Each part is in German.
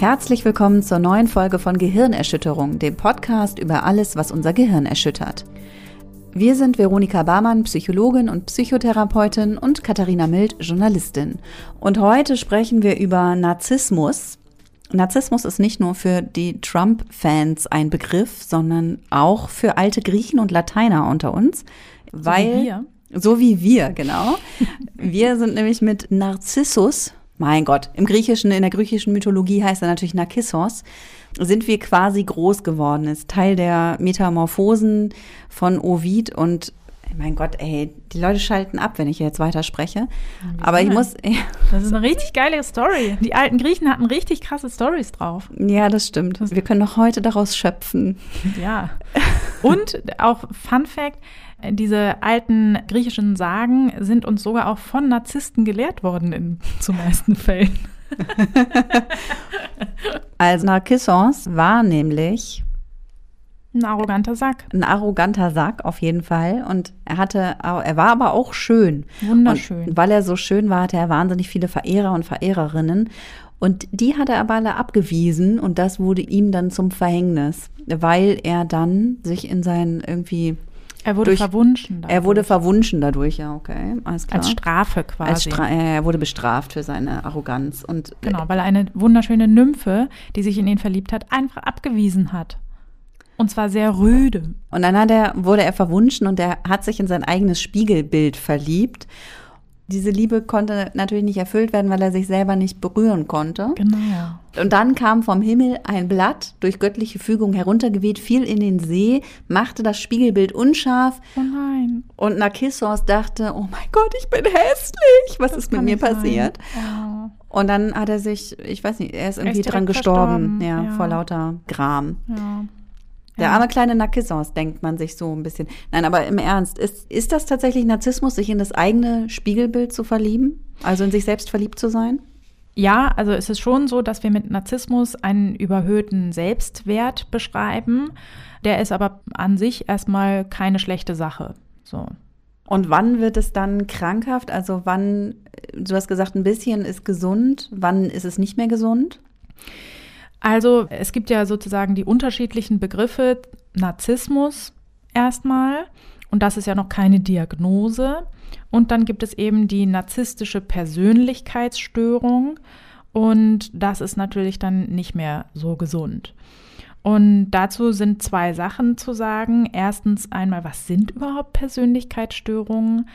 Herzlich willkommen zur neuen Folge von Gehirnerschütterung, dem Podcast über alles, was unser Gehirn erschüttert. Wir sind Veronika Barmann, Psychologin und Psychotherapeutin und Katharina Mild, Journalistin. Und heute sprechen wir über Narzissmus. Narzissmus ist nicht nur für die Trump-Fans ein Begriff, sondern auch für alte Griechen und Lateiner unter uns, weil so wie wir, so wie wir genau. wir sind nämlich mit Narzissus mein Gott, im Griechischen, in der griechischen Mythologie heißt er natürlich Narkissos, sind wir quasi groß geworden. Ist Teil der Metamorphosen von Ovid und mein Gott, ey, die Leute schalten ab, wenn ich jetzt weiterspreche. Wie Aber ich muss. Das ist eine richtig geile Story. Die alten Griechen hatten richtig krasse Stories drauf. Ja, das stimmt. Wir können noch heute daraus schöpfen. Ja. Und auch Fun Fact: Diese alten griechischen Sagen sind uns sogar auch von Narzissten gelehrt worden in zu meisten Fällen. Also Narkissos war nämlich Ein arroganter Sack. ein arroganter Sack auf jeden Fall und er hatte, er war aber auch schön. Wunderschön. Und weil er so schön war, hatte er wahnsinnig viele Verehrer und Verehrerinnen. Und die hat er aber alle abgewiesen und das wurde ihm dann zum Verhängnis, weil er dann sich in seinen irgendwie, Er wurde durch- verwunschen. er wurde dadurch. verwunschen dadurch, ja, okay, alles klar. als Strafe quasi. Als Stra er wurde bestraft für seine Arroganz und Genau, weil er eine wunderschöne Nymphe, die sich in ihn verliebt hat, einfach abgewiesen hat. Und zwar sehr rüde. Und dann hat er, wurde er verwunschen und er hat sich in sein eigenes Spiegelbild verliebt. Diese Liebe konnte natürlich nicht erfüllt werden, weil er sich selber nicht berühren konnte. Genau. Und dann kam vom Himmel ein Blatt, durch göttliche Fügung heruntergeweht, fiel in den See, machte das Spiegelbild unscharf Oh nein. und Narkissos dachte, oh mein Gott, ich bin hässlich, was ist mit mir passiert? Oh, Und dann hat er sich, ich weiß nicht, er ist irgendwie direkt dran gestorben, ja, ja. vor lauter Gram. ja. Der Ja. arme kleine Narkissos, denkt man sich so ein bisschen. Nein, aber im Ernst, ist, ist das tatsächlich Narzissmus, sich in das eigene Spiegelbild zu verlieben? Also in sich selbst verliebt zu sein? Ja, also es ist schon so, dass wir mit Narzissmus einen überhöhten Selbstwert beschreiben. Der ist aber an sich erstmal keine schlechte Sache. So. Und wann wird es dann krankhaft? Also wann, du hast gesagt, ein bisschen ist gesund, wann ist es nicht mehr gesund? Also es gibt ja sozusagen die unterschiedlichen Begriffe Narzissmus erstmal und das ist ja noch keine Diagnose. Und dann gibt es eben die narzisstische Persönlichkeitsstörung und das ist natürlich dann nicht mehr so gesund. Und dazu sind zwei Sachen zu sagen. Erstens einmal, was sind überhaupt Persönlichkeitsstörungen?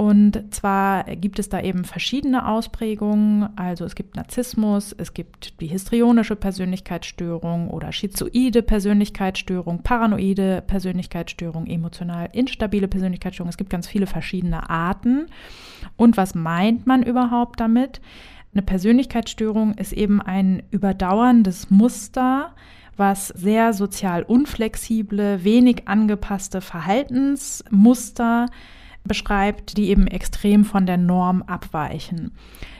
Und zwar gibt es da eben verschiedene Ausprägungen. Also es gibt Narzissmus, es gibt die histrionische Persönlichkeitsstörung oder schizoide Persönlichkeitsstörung, paranoide Persönlichkeitsstörung, emotional instabile Persönlichkeitsstörung. Es gibt ganz viele verschiedene Arten. Und was meint man überhaupt damit? Eine Persönlichkeitsstörung ist eben ein überdauerndes Muster, was sehr sozial unflexible, wenig angepasste Verhaltensmuster beschreibt, die eben extrem von der Norm abweichen.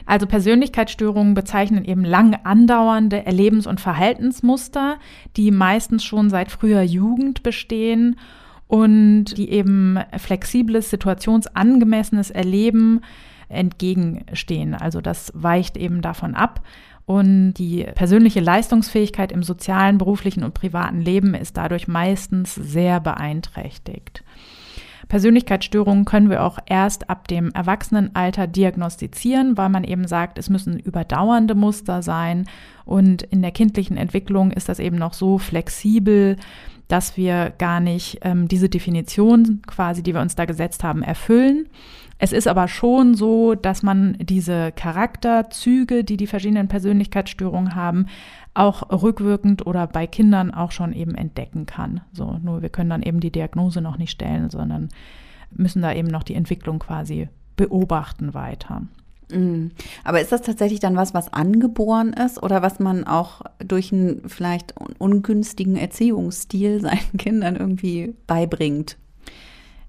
Also Persönlichkeitsstörungen bezeichnen eben lang andauernde Erlebens- und Verhaltensmuster, die meistens schon seit früher Jugend bestehen und die eben flexibles, situationsangemessenes Erleben entgegenstehen. Also das weicht eben davon ab. Und die persönliche Leistungsfähigkeit im sozialen, beruflichen und privaten Leben ist dadurch meistens sehr beeinträchtigt. Persönlichkeitsstörungen können wir auch erst ab dem Erwachsenenalter diagnostizieren, weil man eben sagt, es müssen überdauernde Muster sein. Und in der kindlichen Entwicklung ist das eben noch so flexibel, dass wir gar nicht ähm, diese Definition quasi, die wir uns da gesetzt haben, erfüllen. Es ist aber schon so, dass man diese Charakterzüge, die die verschiedenen Persönlichkeitsstörungen haben, auch rückwirkend oder bei Kindern auch schon eben entdecken kann. So, nur wir können dann eben die Diagnose noch nicht stellen, sondern müssen da eben noch die Entwicklung quasi beobachten weiter. Mm. Aber ist das tatsächlich dann was, was angeboren ist oder was man auch durch einen vielleicht un- ungünstigen Erziehungsstil seinen Kindern irgendwie beibringt?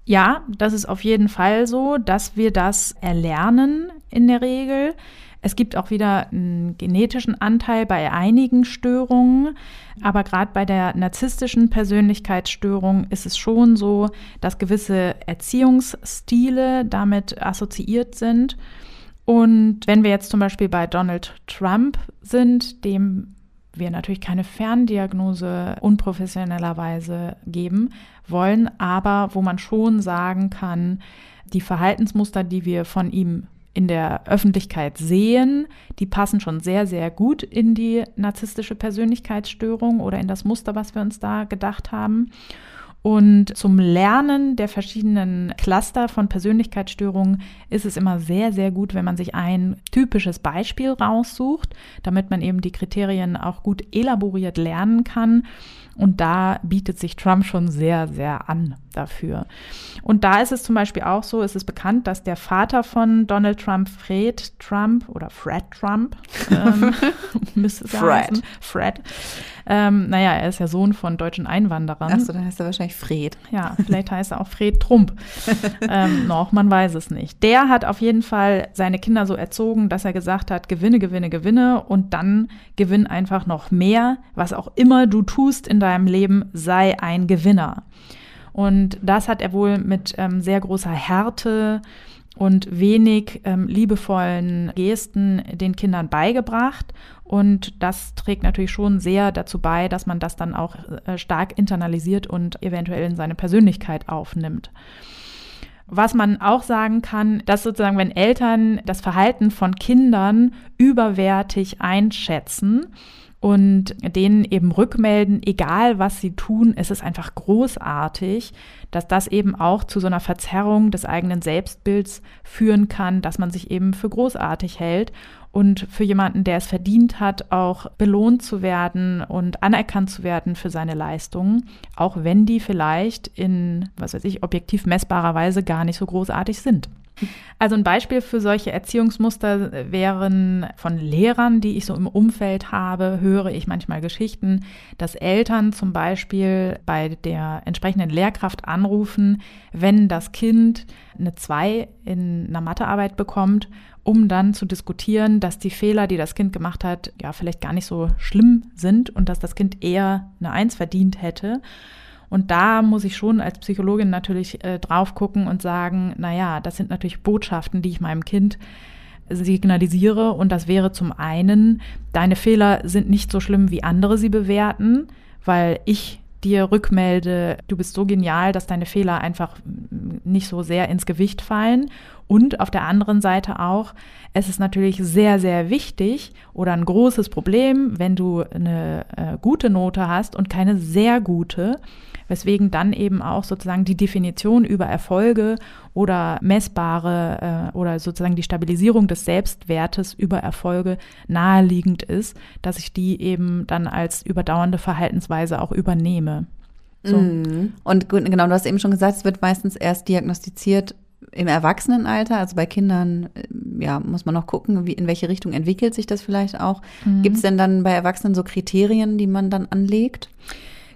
Ja, das ist auf jeden Fall so, dass wir das erlernen in der Regel. Es gibt auch wieder einen genetischen Anteil bei einigen Störungen, aber gerade bei der narzisstischen Persönlichkeitsstörung ist es schon so, dass gewisse Erziehungsstile damit assoziiert sind. Und wenn wir jetzt zum Beispiel bei Donald Trump sind, dem wir natürlich keine Ferndiagnose unprofessionellerweise geben wollen, aber wo man schon sagen kann, die Verhaltensmuster, die wir von ihm in der Öffentlichkeit sehen, die passen schon sehr, sehr gut in die narzisstische Persönlichkeitsstörung oder in das Muster, was wir uns da gedacht haben. Und zum Lernen der verschiedenen Cluster von Persönlichkeitsstörungen ist es immer sehr, sehr gut, wenn man sich ein typisches Beispiel raussucht, damit man eben die Kriterien auch gut elaboriert lernen kann. Und da bietet sich Trump schon sehr, sehr an dafür. Und da ist es zum Beispiel auch so, es ist bekannt, dass der Vater von Donald Trump, Fred Trump oder Fred Trump, ähm, müsste es Fred. heißen, Fred, ähm, naja, er ist ja Sohn von deutschen Einwanderern. Achso, dann heißt er wahrscheinlich Fred. Ja, vielleicht heißt er auch Fred Trump. ähm, noch, man weiß es nicht. Der hat auf jeden Fall seine Kinder so erzogen, dass er gesagt hat, gewinne, gewinne, gewinne und dann gewinn einfach noch mehr. Was auch immer du tust in deinem Leben, sei ein Gewinner. Und das hat er wohl mit ähm, sehr großer Härte und wenig ähm, liebevollen Gesten den Kindern beigebracht. Und das trägt natürlich schon sehr dazu bei, dass man das dann auch äh, stark internalisiert und eventuell in seine Persönlichkeit aufnimmt. Was man auch sagen kann, dass sozusagen, wenn Eltern das Verhalten von Kindern überwertig einschätzen, und denen eben rückmelden, egal was sie tun, es ist einfach großartig, dass das eben auch zu so einer Verzerrung des eigenen Selbstbilds führen kann, dass man sich eben für großartig hält und für jemanden, der es verdient hat, auch belohnt zu werden und anerkannt zu werden für seine Leistungen, auch wenn die vielleicht in, was weiß ich, objektiv messbarer Weise gar nicht so großartig sind. Also ein Beispiel für solche Erziehungsmuster wären von Lehrern, die ich so im Umfeld habe, höre ich manchmal Geschichten, dass Eltern zum Beispiel bei der entsprechenden Lehrkraft anrufen, wenn das Kind eine 2 in einer Mathearbeit bekommt, um dann zu diskutieren, dass die Fehler, die das Kind gemacht hat, ja vielleicht gar nicht so schlimm sind und dass das Kind eher eine 1 verdient hätte. Und da muss ich schon als Psychologin natürlich äh, drauf gucken und sagen, naja, das sind natürlich Botschaften, die ich meinem Kind signalisiere. Und das wäre zum einen, deine Fehler sind nicht so schlimm, wie andere sie bewerten, weil ich dir rückmelde, du bist so genial, dass deine Fehler einfach nicht so sehr ins Gewicht fallen. Und auf der anderen Seite auch, es ist natürlich sehr, sehr wichtig oder ein großes Problem, wenn du eine äh, gute Note hast und keine sehr gute, weswegen dann eben auch sozusagen die Definition über Erfolge oder messbare äh, oder sozusagen die Stabilisierung des Selbstwertes über Erfolge naheliegend ist, dass ich die eben dann als überdauernde Verhaltensweise auch übernehme. So. Mhm. Und genau, du hast eben schon gesagt, es wird meistens erst diagnostiziert im Erwachsenenalter, also bei Kindern, äh, ja, muss man noch gucken, wie, in welche Richtung entwickelt sich das vielleicht auch. Mhm. Gibt es denn dann bei Erwachsenen so Kriterien, die man dann anlegt?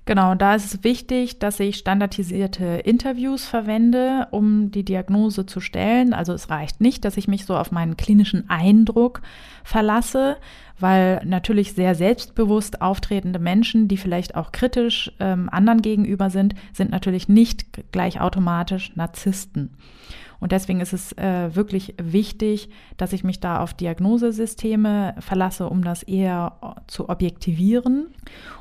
Genau, da ist es wichtig, dass ich standardisierte Interviews verwende, um die Diagnose zu stellen. Also es reicht nicht, dass ich mich so auf meinen klinischen Eindruck verlasse, weil natürlich sehr selbstbewusst auftretende Menschen, die vielleicht auch kritisch ähm, anderen gegenüber sind, sind natürlich nicht gleich automatisch Narzissten. Und deswegen ist es äh, wirklich wichtig, dass ich mich da auf Diagnosesysteme verlasse, um das eher zu objektivieren.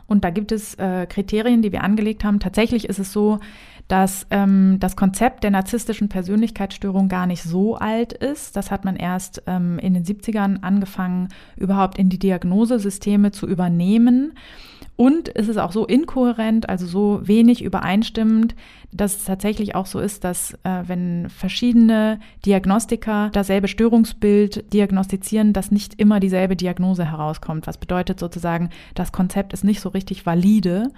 Und da gibt es äh, Kriterien, die wir angelegt haben. Tatsächlich ist es so, dass ähm, das Konzept der narzisstischen Persönlichkeitsstörung gar nicht so alt ist. Das hat man erst ähm, in den 70ern angefangen, überhaupt in die Diagnosesysteme zu übernehmen. Und es ist auch so inkohärent, also so wenig übereinstimmend, dass es tatsächlich auch so ist, dass äh, wenn verschiedene Diagnostiker dasselbe Störungsbild diagnostizieren, dass nicht immer dieselbe Diagnose herauskommt. Was bedeutet sozusagen, das Konzept ist nicht so richtig valide.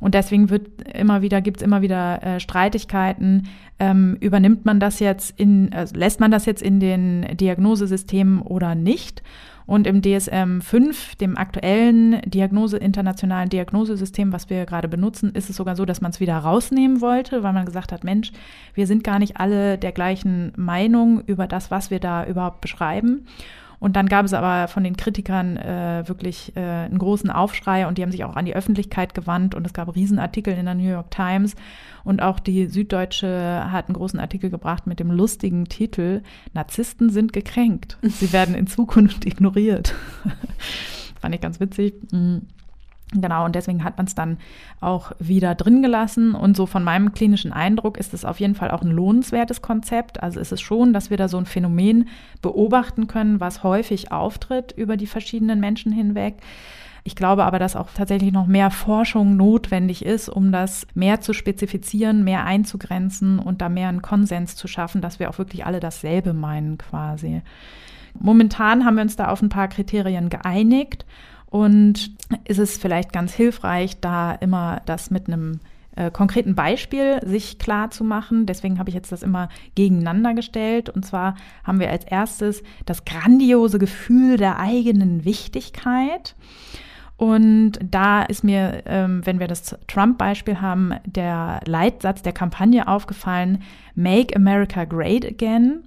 Und deswegen wird immer wieder, gibt es immer wieder äh, Streitigkeiten. Ähm, übernimmt man das jetzt in, äh, lässt man das jetzt in den Diagnosesystemen oder nicht? Und im DSM 5, dem aktuellen Diagnose, internationalen Diagnosesystem, was wir gerade benutzen, ist es sogar so, dass man es wieder rausnehmen wollte, weil man gesagt hat, Mensch, wir sind gar nicht alle der gleichen Meinung über das, was wir da überhaupt beschreiben. Und dann gab es aber von den Kritikern äh, wirklich äh, einen großen Aufschrei und die haben sich auch an die Öffentlichkeit gewandt und es gab Riesenartikel in der New York Times und auch die Süddeutsche hat einen großen Artikel gebracht mit dem lustigen Titel Narzissten sind gekränkt. Sie werden in Zukunft ignoriert. Fand ich ganz witzig. Mhm. Genau, und deswegen hat man es dann auch wieder drin gelassen. Und so von meinem klinischen Eindruck ist es auf jeden Fall auch ein lohnenswertes Konzept. Also ist es schon, dass wir da so ein Phänomen beobachten können, was häufig auftritt über die verschiedenen Menschen hinweg. Ich glaube aber, dass auch tatsächlich noch mehr Forschung notwendig ist, um das mehr zu spezifizieren, mehr einzugrenzen und da mehr einen Konsens zu schaffen, dass wir auch wirklich alle dasselbe meinen quasi. Momentan haben wir uns da auf ein paar Kriterien geeinigt und ist es vielleicht ganz hilfreich, da immer das mit einem äh, konkreten Beispiel sich klar zu machen. Deswegen habe ich jetzt das immer gegeneinander gestellt. Und zwar haben wir als erstes das grandiose Gefühl der eigenen Wichtigkeit. Und da ist mir, ähm, wenn wir das Trump-Beispiel haben, der Leitsatz der Kampagne aufgefallen, Make America Great Again.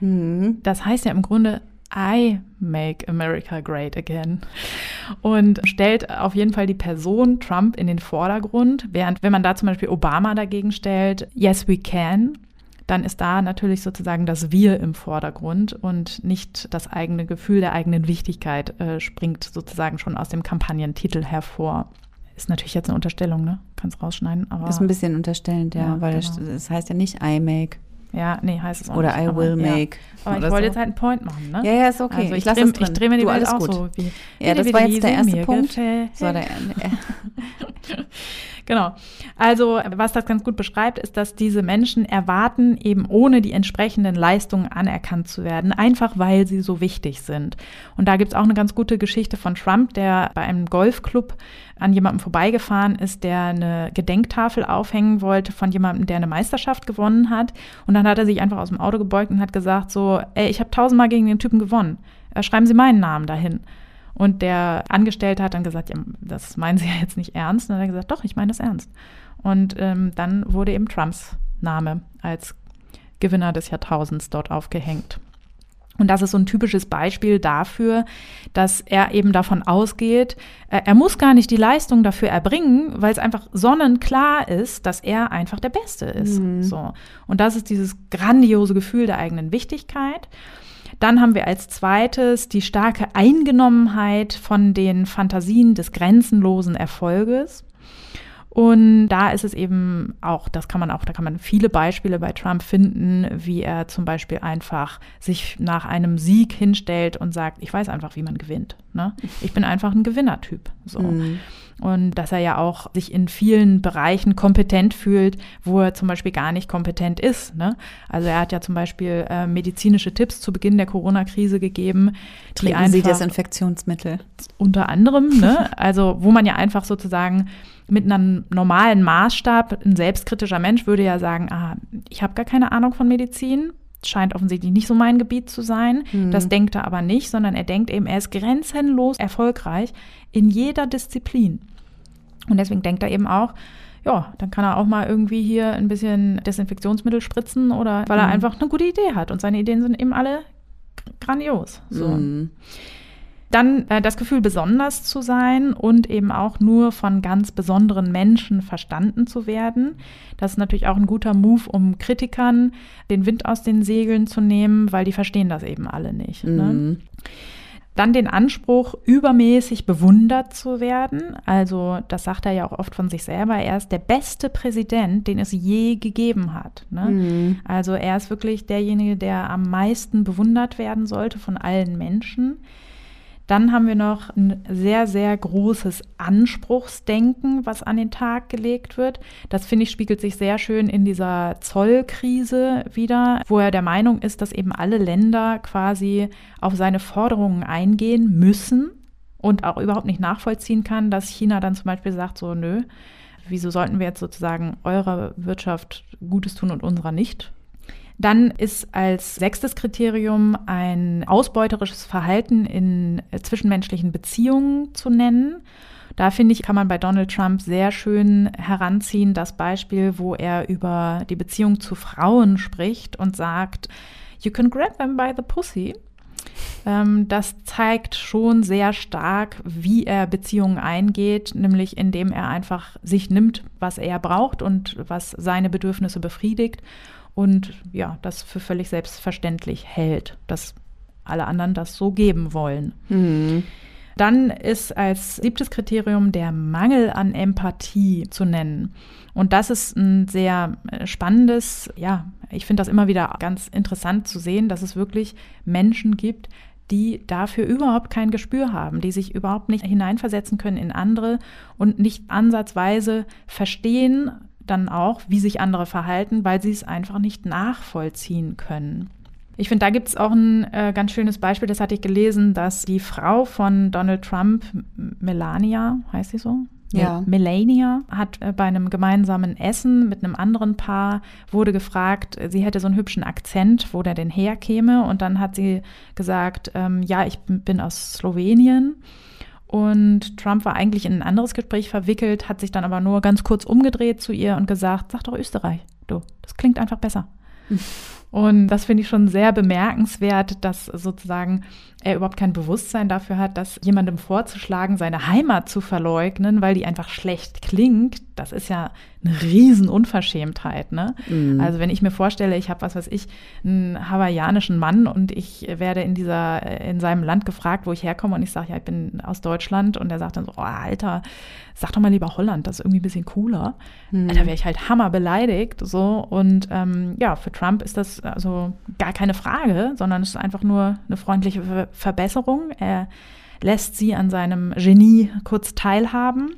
Mhm. Das heißt ja im Grunde, I make America great again. Und stellt auf jeden Fall die Person Trump in den Vordergrund, während wenn man da zum Beispiel Obama dagegen stellt, yes we can, dann ist da natürlich sozusagen das Wir im Vordergrund und nicht das eigene Gefühl der eigenen Wichtigkeit äh, springt sozusagen schon aus dem Kampagnentitel hervor. Ist natürlich jetzt eine Unterstellung, ne? Kannst rausschneiden, aber. Ist ein bisschen unterstellend, ja, ja weil genau. das heißt ja nicht I make. Ja, nee, heißt es auch Oder nicht. I will ja. make. Aber ich wollte so. jetzt halt einen Point machen, ne? Ja, ja, ist okay. Also ich, ich lasse es drin. Ich drehe mir die du, Welt auch gut. so. Wie, ja, das war jetzt der erste Punkt. So, der, Genau. Also, was das ganz gut beschreibt, ist, dass diese Menschen erwarten, eben ohne die entsprechenden Leistungen anerkannt zu werden, einfach weil sie so wichtig sind. Und da gibt es auch eine ganz gute Geschichte von Trump, der bei einem Golfclub an jemandem vorbeigefahren ist, der eine Gedenktafel aufhängen wollte von jemandem, der eine Meisterschaft gewonnen hat. Und dann hat er sich einfach aus dem Auto gebeugt und hat gesagt so, ey, ich habe tausendmal gegen den Typen gewonnen. Äh, schreiben Sie meinen Namen dahin. Und der Angestellte hat dann gesagt, ja, das meinen Sie ja jetzt nicht ernst. Und dann hat er gesagt, doch, ich meine das ernst. Und ähm, dann wurde eben Trumps Name als Gewinner des Jahrtausends dort aufgehängt. Und das ist so ein typisches Beispiel dafür, dass er eben davon ausgeht, äh, er muss gar nicht die Leistung dafür erbringen, weil es einfach sonnenklar ist, dass er einfach der Beste ist. Mhm. So. Und das ist dieses grandiose Gefühl der eigenen Wichtigkeit. Dann haben wir als zweites die starke Eingenommenheit von den Fantasien des grenzenlosen Erfolges. Und da ist es eben auch, das kann man auch, da kann man viele Beispiele bei Trump finden, wie er zum Beispiel einfach sich nach einem Sieg hinstellt und sagt, ich weiß einfach, wie man gewinnt. Ne? Ich bin einfach ein Gewinnertyp. So. Mhm. Und dass er ja auch sich in vielen Bereichen kompetent fühlt, wo er zum Beispiel gar nicht kompetent ist. Ne? Also er hat ja zum Beispiel äh, medizinische Tipps zu Beginn der Corona-Krise gegeben. Die Trinken Sie Desinfektionsmittel. Unter anderem, ne? also wo man ja einfach sozusagen mit einem normalen Maßstab, ein selbstkritischer Mensch würde ja sagen, ah, ich habe gar keine Ahnung von Medizin, scheint offensichtlich nicht so mein Gebiet zu sein. Mhm. Das denkt er aber nicht, sondern er denkt eben, er ist grenzenlos erfolgreich in jeder Disziplin. Und deswegen denkt er eben auch, ja, dann kann er auch mal irgendwie hier ein bisschen Desinfektionsmittel spritzen oder weil er mhm. einfach eine gute Idee hat. Und seine Ideen sind eben alle grandios. So. Mhm. Dann äh, das Gefühl, besonders zu sein und eben auch nur von ganz besonderen Menschen verstanden zu werden. Das ist natürlich auch ein guter Move, um Kritikern den Wind aus den Segeln zu nehmen, weil die verstehen das eben alle nicht. Ne? Mhm. Ne? Dann den Anspruch, übermäßig bewundert zu werden. Also, das sagt er ja auch oft von sich selber. Er ist der beste Präsident, den es je gegeben hat. Ne? Mhm. Also, er ist wirklich derjenige, der am meisten bewundert werden sollte von allen Menschen. Dann haben wir noch ein sehr, sehr großes Anspruchsdenken, was an den Tag gelegt wird. Das finde ich spiegelt sich sehr schön in dieser Zollkrise wieder, wo er der Meinung ist, dass eben alle Länder quasi auf seine Forderungen eingehen müssen und auch überhaupt nicht nachvollziehen kann, dass China dann zum Beispiel sagt, so, nö, wieso sollten wir jetzt sozusagen eurer Wirtschaft Gutes tun und unserer nicht? Dann ist als sechstes Kriterium ein ausbeuterisches Verhalten in zwischenmenschlichen Beziehungen zu nennen. Da finde ich, kann man bei Donald Trump sehr schön heranziehen, das Beispiel, wo er über die Beziehung zu Frauen spricht und sagt, You can grab them by the pussy. Ähm, das zeigt schon sehr stark, wie er Beziehungen eingeht, nämlich indem er einfach sich nimmt, was er braucht und was seine Bedürfnisse befriedigt und ja, das für völlig selbstverständlich hält, dass alle anderen das so geben wollen. Mhm. Dann ist als siebtes Kriterium der Mangel an Empathie zu nennen. Und das ist ein sehr äh, spannendes, ja, ich finde das immer wieder ganz interessant zu sehen, dass es wirklich Menschen gibt, die dafür überhaupt kein Gespür haben, die sich überhaupt nicht hineinversetzen können in andere und nicht ansatzweise verstehen dann auch, wie sich andere verhalten, weil sie es einfach nicht nachvollziehen können. Ich finde, da gibt es auch ein äh, ganz schönes Beispiel, das hatte ich gelesen, dass die Frau von Donald Trump, Melania, heißt sie so? Ja. Melania hat äh, bei einem gemeinsamen Essen mit einem anderen Paar wurde gefragt, sie hätte so einen hübschen Akzent, wo der denn herkäme. Und dann hat sie gesagt, ähm, ja, ich bin aus Slowenien. Und Trump war eigentlich in ein anderes Gespräch verwickelt, hat sich dann aber nur ganz kurz umgedreht zu ihr und gesagt, sag doch Österreich, du, das klingt einfach besser. Und das finde ich schon sehr bemerkenswert, dass sozusagen er überhaupt kein Bewusstsein dafür hat, dass jemandem vorzuschlagen, seine Heimat zu verleugnen, weil die einfach schlecht klingt, das ist ja eine Riesenunverschämtheit. Ne? Mhm. Also wenn ich mir vorstelle, ich habe, was weiß ich, einen hawaiianischen Mann und ich werde in dieser, in seinem Land gefragt, wo ich herkomme und ich sage, ja, ich bin aus Deutschland und er sagt dann so, oh, Alter, sag doch mal lieber Holland, das ist irgendwie ein bisschen cooler. Mhm. Da wäre ich halt hammer beleidigt. So. Und ähm, ja, für Trump ist das also gar keine Frage, sondern es ist einfach nur eine freundliche Verbesserung. Er lässt sie an seinem Genie kurz teilhaben.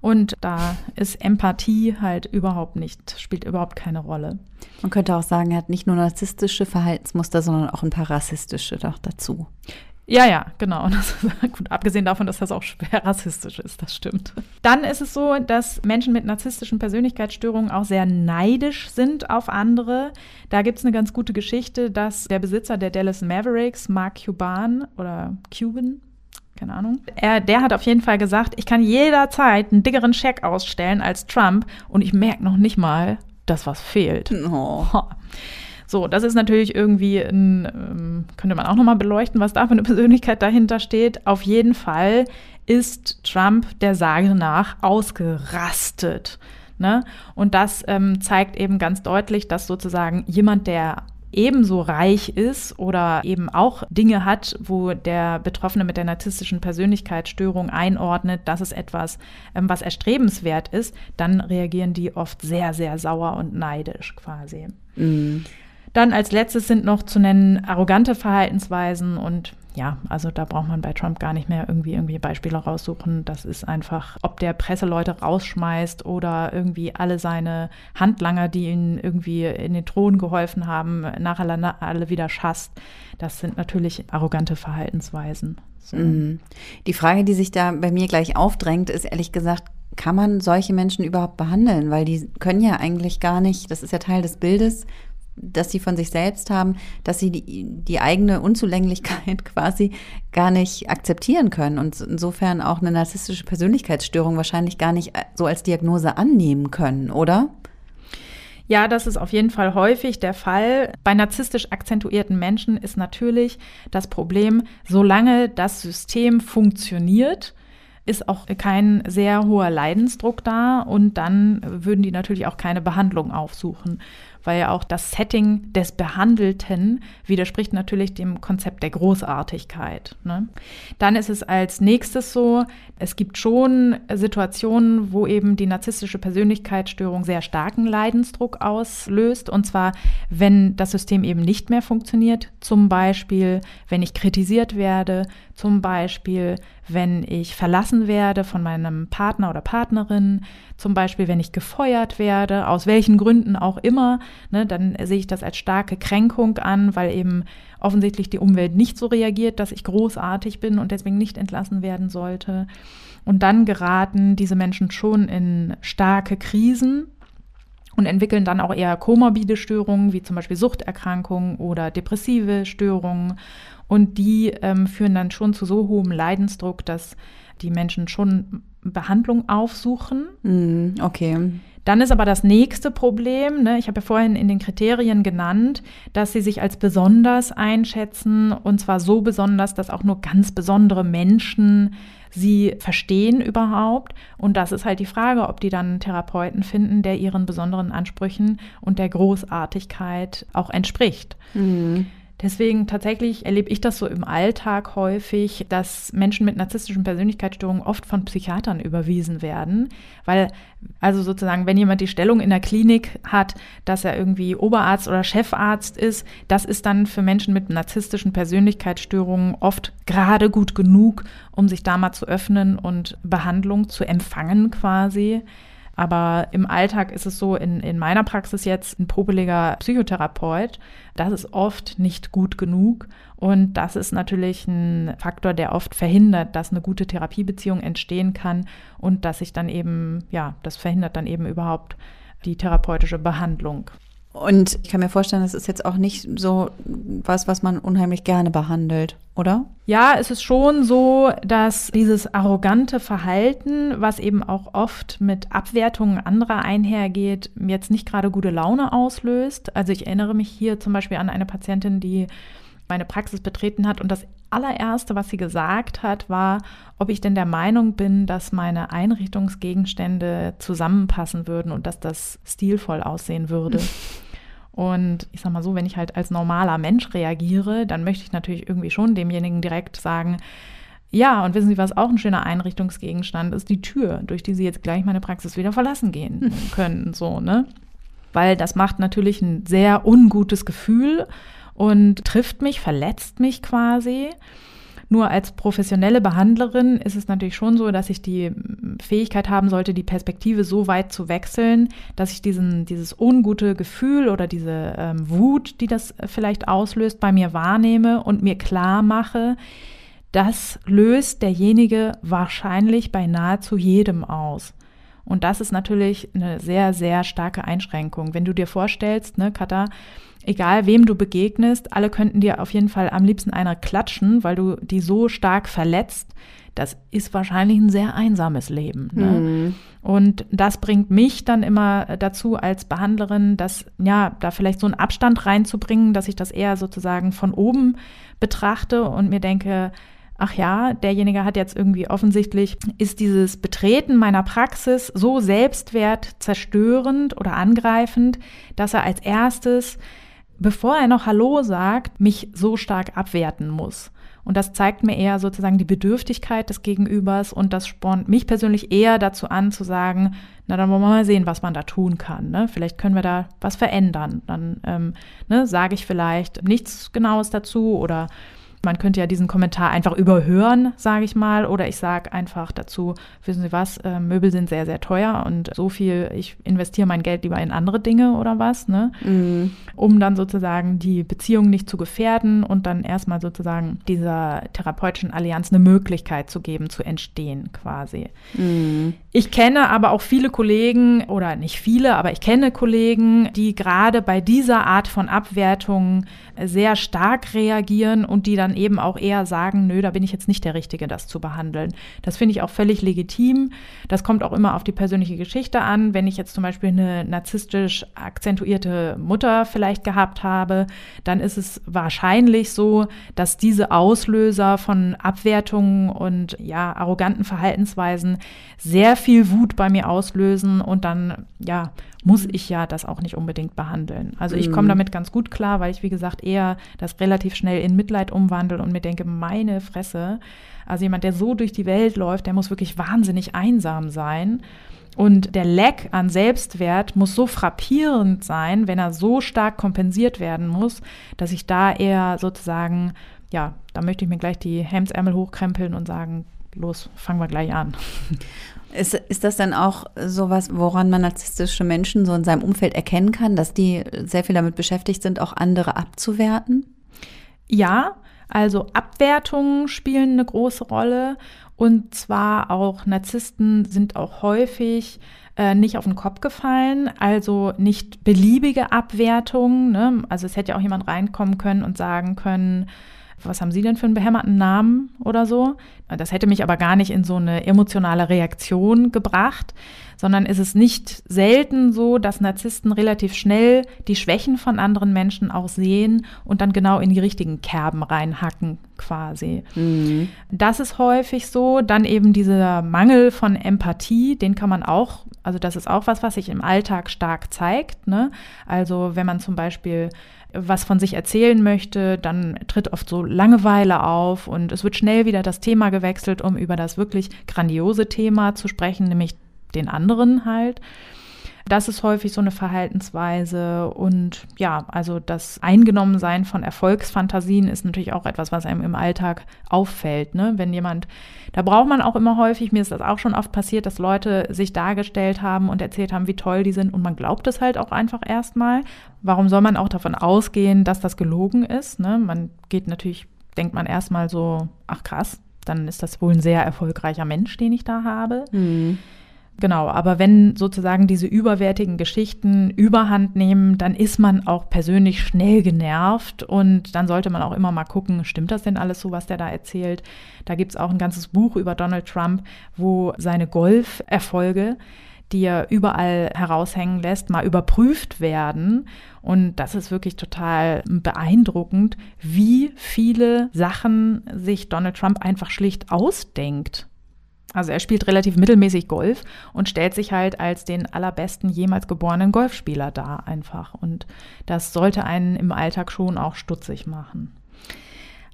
Und da ist Empathie halt überhaupt nicht, spielt überhaupt keine Rolle. Man könnte auch sagen, er hat nicht nur narzisstische Verhaltensmuster, sondern auch ein paar rassistische doch dazu. Ja, ja, genau. Das, gut, abgesehen davon, dass das auch schwer rassistisch ist, das stimmt. Dann ist es so, dass Menschen mit narzisstischen Persönlichkeitsstörungen auch sehr neidisch sind auf andere. Da gibt es eine ganz gute Geschichte, dass der Besitzer der Dallas Mavericks, Mark Cuban oder Cuban, keine Ahnung. Er, der hat auf jeden Fall gesagt, ich kann jederzeit einen dickeren Scheck ausstellen als Trump und ich merke noch nicht mal, dass was fehlt. Oh. So, das ist natürlich irgendwie, ein, ähm, könnte man auch nochmal beleuchten, was da für eine Persönlichkeit dahinter steht. Auf jeden Fall ist Trump der Sage nach ausgerastet. Ne? Und das ähm, zeigt eben ganz deutlich, dass sozusagen jemand, der ebenso reich ist oder eben auch Dinge hat, wo der Betroffene mit der narzisstischen Persönlichkeitsstörung einordnet, dass es etwas, ähm, was erstrebenswert ist, dann reagieren die oft sehr, sehr sauer und neidisch quasi. Mhm. Dann als letztes sind noch zu nennen arrogante Verhaltensweisen und ja, also da braucht man bei Trump gar nicht mehr irgendwie irgendwie Beispiele raussuchen. Das ist einfach, ob der Presseleute rausschmeißt oder irgendwie alle seine Handlanger, die ihm irgendwie in den Thron geholfen haben, nachher alle wieder schasst. Das sind natürlich arrogante Verhaltensweisen. So. Mhm. Die Frage, die sich da bei mir gleich aufdrängt, ist ehrlich gesagt, kann man solche Menschen überhaupt behandeln? Weil die können ja eigentlich gar nicht, das ist ja Teil des Bildes, dass sie von sich selbst haben, dass sie die, die eigene Unzulänglichkeit quasi gar nicht akzeptieren können und insofern auch eine narzisstische Persönlichkeitsstörung wahrscheinlich gar nicht äh, so als Diagnose annehmen können, oder? Ja, das ist auf jeden Fall häufig der Fall. Bei narzisstisch akzentuierten Menschen ist natürlich das Problem, solange das System funktioniert, ist auch kein sehr hoher Leidensdruck da und dann würden die natürlich auch keine Behandlung aufsuchen weil ja auch das Setting des Behandelten widerspricht natürlich dem Konzept der Großartigkeit. Ne? Dann ist es als nächstes so, es gibt schon Situationen, wo eben die narzisstische Persönlichkeitsstörung sehr starken Leidensdruck auslöst. Und zwar, wenn das System eben nicht mehr funktioniert. Zum Beispiel, wenn ich kritisiert werde. Zum Beispiel, wenn ich verlassen werde von meinem Partner oder Partnerin. Zum Beispiel, wenn ich gefeuert werde, aus welchen Gründen auch immer. Ne, dann sehe ich das als starke Kränkung an, weil eben offensichtlich die Umwelt nicht so reagiert, dass ich großartig bin und deswegen nicht entlassen werden sollte. Und dann geraten diese Menschen schon in starke Krisen und entwickeln dann auch eher komorbide Störungen, wie zum Beispiel Suchterkrankungen oder depressive Störungen. Und die ähm, führen dann schon zu so hohem Leidensdruck, dass die Menschen schon Behandlung aufsuchen. Mm, okay. Dann ist aber das nächste Problem, ne, ich habe ja vorhin in den Kriterien genannt, dass sie sich als besonders einschätzen und zwar so besonders, dass auch nur ganz besondere Menschen sie verstehen überhaupt. Und das ist halt die Frage, ob die dann einen Therapeuten finden, der ihren besonderen Ansprüchen und der Großartigkeit auch entspricht. Mhm. Deswegen tatsächlich erlebe ich das so im Alltag häufig, dass Menschen mit narzisstischen Persönlichkeitsstörungen oft von Psychiatern überwiesen werden, weil also sozusagen, wenn jemand die Stellung in der Klinik hat, dass er irgendwie Oberarzt oder Chefarzt ist, das ist dann für Menschen mit narzisstischen Persönlichkeitsstörungen oft gerade gut genug, um sich da mal zu öffnen und Behandlung zu empfangen quasi. Aber im Alltag ist es so, in, in meiner Praxis jetzt ein popeliger Psychotherapeut, das ist oft nicht gut genug. Und das ist natürlich ein Faktor, der oft verhindert, dass eine gute Therapiebeziehung entstehen kann und dass sich dann eben, ja, das verhindert dann eben überhaupt die therapeutische Behandlung. Und ich kann mir vorstellen, das ist jetzt auch nicht so was, was man unheimlich gerne behandelt, oder? Ja, es ist schon so, dass dieses arrogante Verhalten, was eben auch oft mit Abwertungen anderer einhergeht, jetzt nicht gerade gute Laune auslöst. Also ich erinnere mich hier zum Beispiel an eine Patientin, die meine Praxis betreten hat und das allererste, was sie gesagt hat, war, ob ich denn der Meinung bin, dass meine Einrichtungsgegenstände zusammenpassen würden und dass das stilvoll aussehen würde. Und ich sag mal so, wenn ich halt als normaler Mensch reagiere, dann möchte ich natürlich irgendwie schon demjenigen direkt sagen, ja, und wissen Sie, was auch ein schöner Einrichtungsgegenstand ist? Die Tür, durch die Sie jetzt gleich meine Praxis wieder verlassen gehen können, so, ne? Weil das macht natürlich ein sehr ungutes Gefühl und trifft mich, verletzt mich quasi. Nur als professionelle Behandlerin ist es natürlich schon so, dass ich die Fähigkeit haben sollte, die Perspektive so weit zu wechseln, dass ich diesen, dieses ungute Gefühl oder diese ähm, Wut, die das vielleicht auslöst, bei mir wahrnehme und mir klar mache, das löst derjenige wahrscheinlich bei nahezu jedem aus. Und das ist natürlich eine sehr, sehr starke Einschränkung. Wenn du dir vorstellst, ne, Katha, egal wem du begegnest, alle könnten dir auf jeden Fall am liebsten einer klatschen, weil du die so stark verletzt. Das ist wahrscheinlich ein sehr einsames Leben. Ne? Mhm. Und das bringt mich dann immer dazu als Behandlerin, dass ja, da vielleicht so einen Abstand reinzubringen, dass ich das eher sozusagen von oben betrachte und mir denke, ach ja, derjenige hat jetzt irgendwie offensichtlich, ist dieses Betreten meiner Praxis so selbstwertzerstörend oder angreifend, dass er als erstes bevor er noch Hallo sagt, mich so stark abwerten muss. Und das zeigt mir eher sozusagen die Bedürftigkeit des Gegenübers und das spornt mich persönlich eher dazu an zu sagen, na dann wollen wir mal sehen, was man da tun kann. Ne? Vielleicht können wir da was verändern. Dann ähm, ne, sage ich vielleicht nichts Genaues dazu oder man könnte ja diesen Kommentar einfach überhören, sage ich mal, oder ich sage einfach dazu, wissen Sie was, äh, Möbel sind sehr, sehr teuer und so viel, ich investiere mein Geld lieber in andere Dinge oder was, ne? Mhm. Um dann sozusagen die Beziehung nicht zu gefährden und dann erstmal sozusagen dieser therapeutischen Allianz eine Möglichkeit zu geben, zu entstehen quasi. Mhm. Ich kenne aber auch viele Kollegen, oder nicht viele, aber ich kenne Kollegen, die gerade bei dieser Art von Abwertung sehr stark reagieren und die dann eben auch eher sagen, nö, da bin ich jetzt nicht der Richtige, das zu behandeln. Das finde ich auch völlig legitim. Das kommt auch immer auf die persönliche Geschichte an. Wenn ich jetzt zum Beispiel eine narzisstisch akzentuierte Mutter vielleicht gehabt habe, dann ist es wahrscheinlich so, dass diese Auslöser von Abwertungen und ja, arroganten Verhaltensweisen sehr viel Wut bei mir auslösen und dann ja muss ich ja das auch nicht unbedingt behandeln. Also ich komme mhm. damit ganz gut klar, weil ich, wie gesagt, eher das relativ schnell in Mitleid umwandle und mir denke, meine Fresse, also jemand, der so durch die Welt läuft, der muss wirklich wahnsinnig einsam sein. Und der Lack an Selbstwert muss so frappierend sein, wenn er so stark kompensiert werden muss, dass ich da eher sozusagen, ja, da möchte ich mir gleich die Hemdsärmel hochkrempeln und sagen, los, fangen wir gleich an. Ist, ist das dann auch sowas, woran man narzisstische Menschen so in seinem Umfeld erkennen kann, dass die sehr viel damit beschäftigt sind, auch andere abzuwerten? Ja, also Abwertungen spielen eine große Rolle und zwar auch Narzissten sind auch häufig äh, nicht auf den Kopf gefallen, also nicht beliebige Abwertungen. Ne? Also es hätte ja auch jemand reinkommen können und sagen können, was haben Sie denn für einen behämmerten Namen oder so? Das hätte mich aber gar nicht in so eine emotionale Reaktion gebracht, sondern ist es nicht selten so, dass Narzissten relativ schnell die Schwächen von anderen Menschen auch sehen und dann genau in die richtigen Kerben reinhacken quasi. Mhm. Das ist häufig so. Dann eben dieser Mangel von Empathie, den kann man auch, also das ist auch was, was sich im Alltag stark zeigt. Ne? Also wenn man zum Beispiel was von sich erzählen möchte, dann tritt oft so Langeweile auf und es wird schnell wieder das Thema gewechselt, um über das wirklich grandiose Thema zu sprechen, nämlich den anderen halt. Das ist häufig so eine Verhaltensweise und ja, also das Eingenommensein von Erfolgsfantasien ist natürlich auch etwas, was einem im Alltag auffällt. Ne? Wenn jemand, da braucht man auch immer häufig, mir ist das auch schon oft passiert, dass Leute sich dargestellt haben und erzählt haben, wie toll die sind und man glaubt es halt auch einfach erstmal. Warum soll man auch davon ausgehen, dass das gelogen ist? Ne? Man geht natürlich, denkt man erstmal so, ach krass, dann ist das wohl ein sehr erfolgreicher Mensch, den ich da habe. Mhm. Genau, aber wenn sozusagen diese überwertigen Geschichten überhand nehmen, dann ist man auch persönlich schnell genervt und dann sollte man auch immer mal gucken, stimmt das denn alles so, was der da erzählt? Da gibt es auch ein ganzes Buch über Donald Trump, wo seine Golferfolge, die er überall heraushängen lässt, mal überprüft werden. Und das ist wirklich total beeindruckend, wie viele Sachen sich Donald Trump einfach schlicht ausdenkt. Also er spielt relativ mittelmäßig Golf und stellt sich halt als den allerbesten jemals geborenen Golfspieler dar einfach. Und das sollte einen im Alltag schon auch stutzig machen.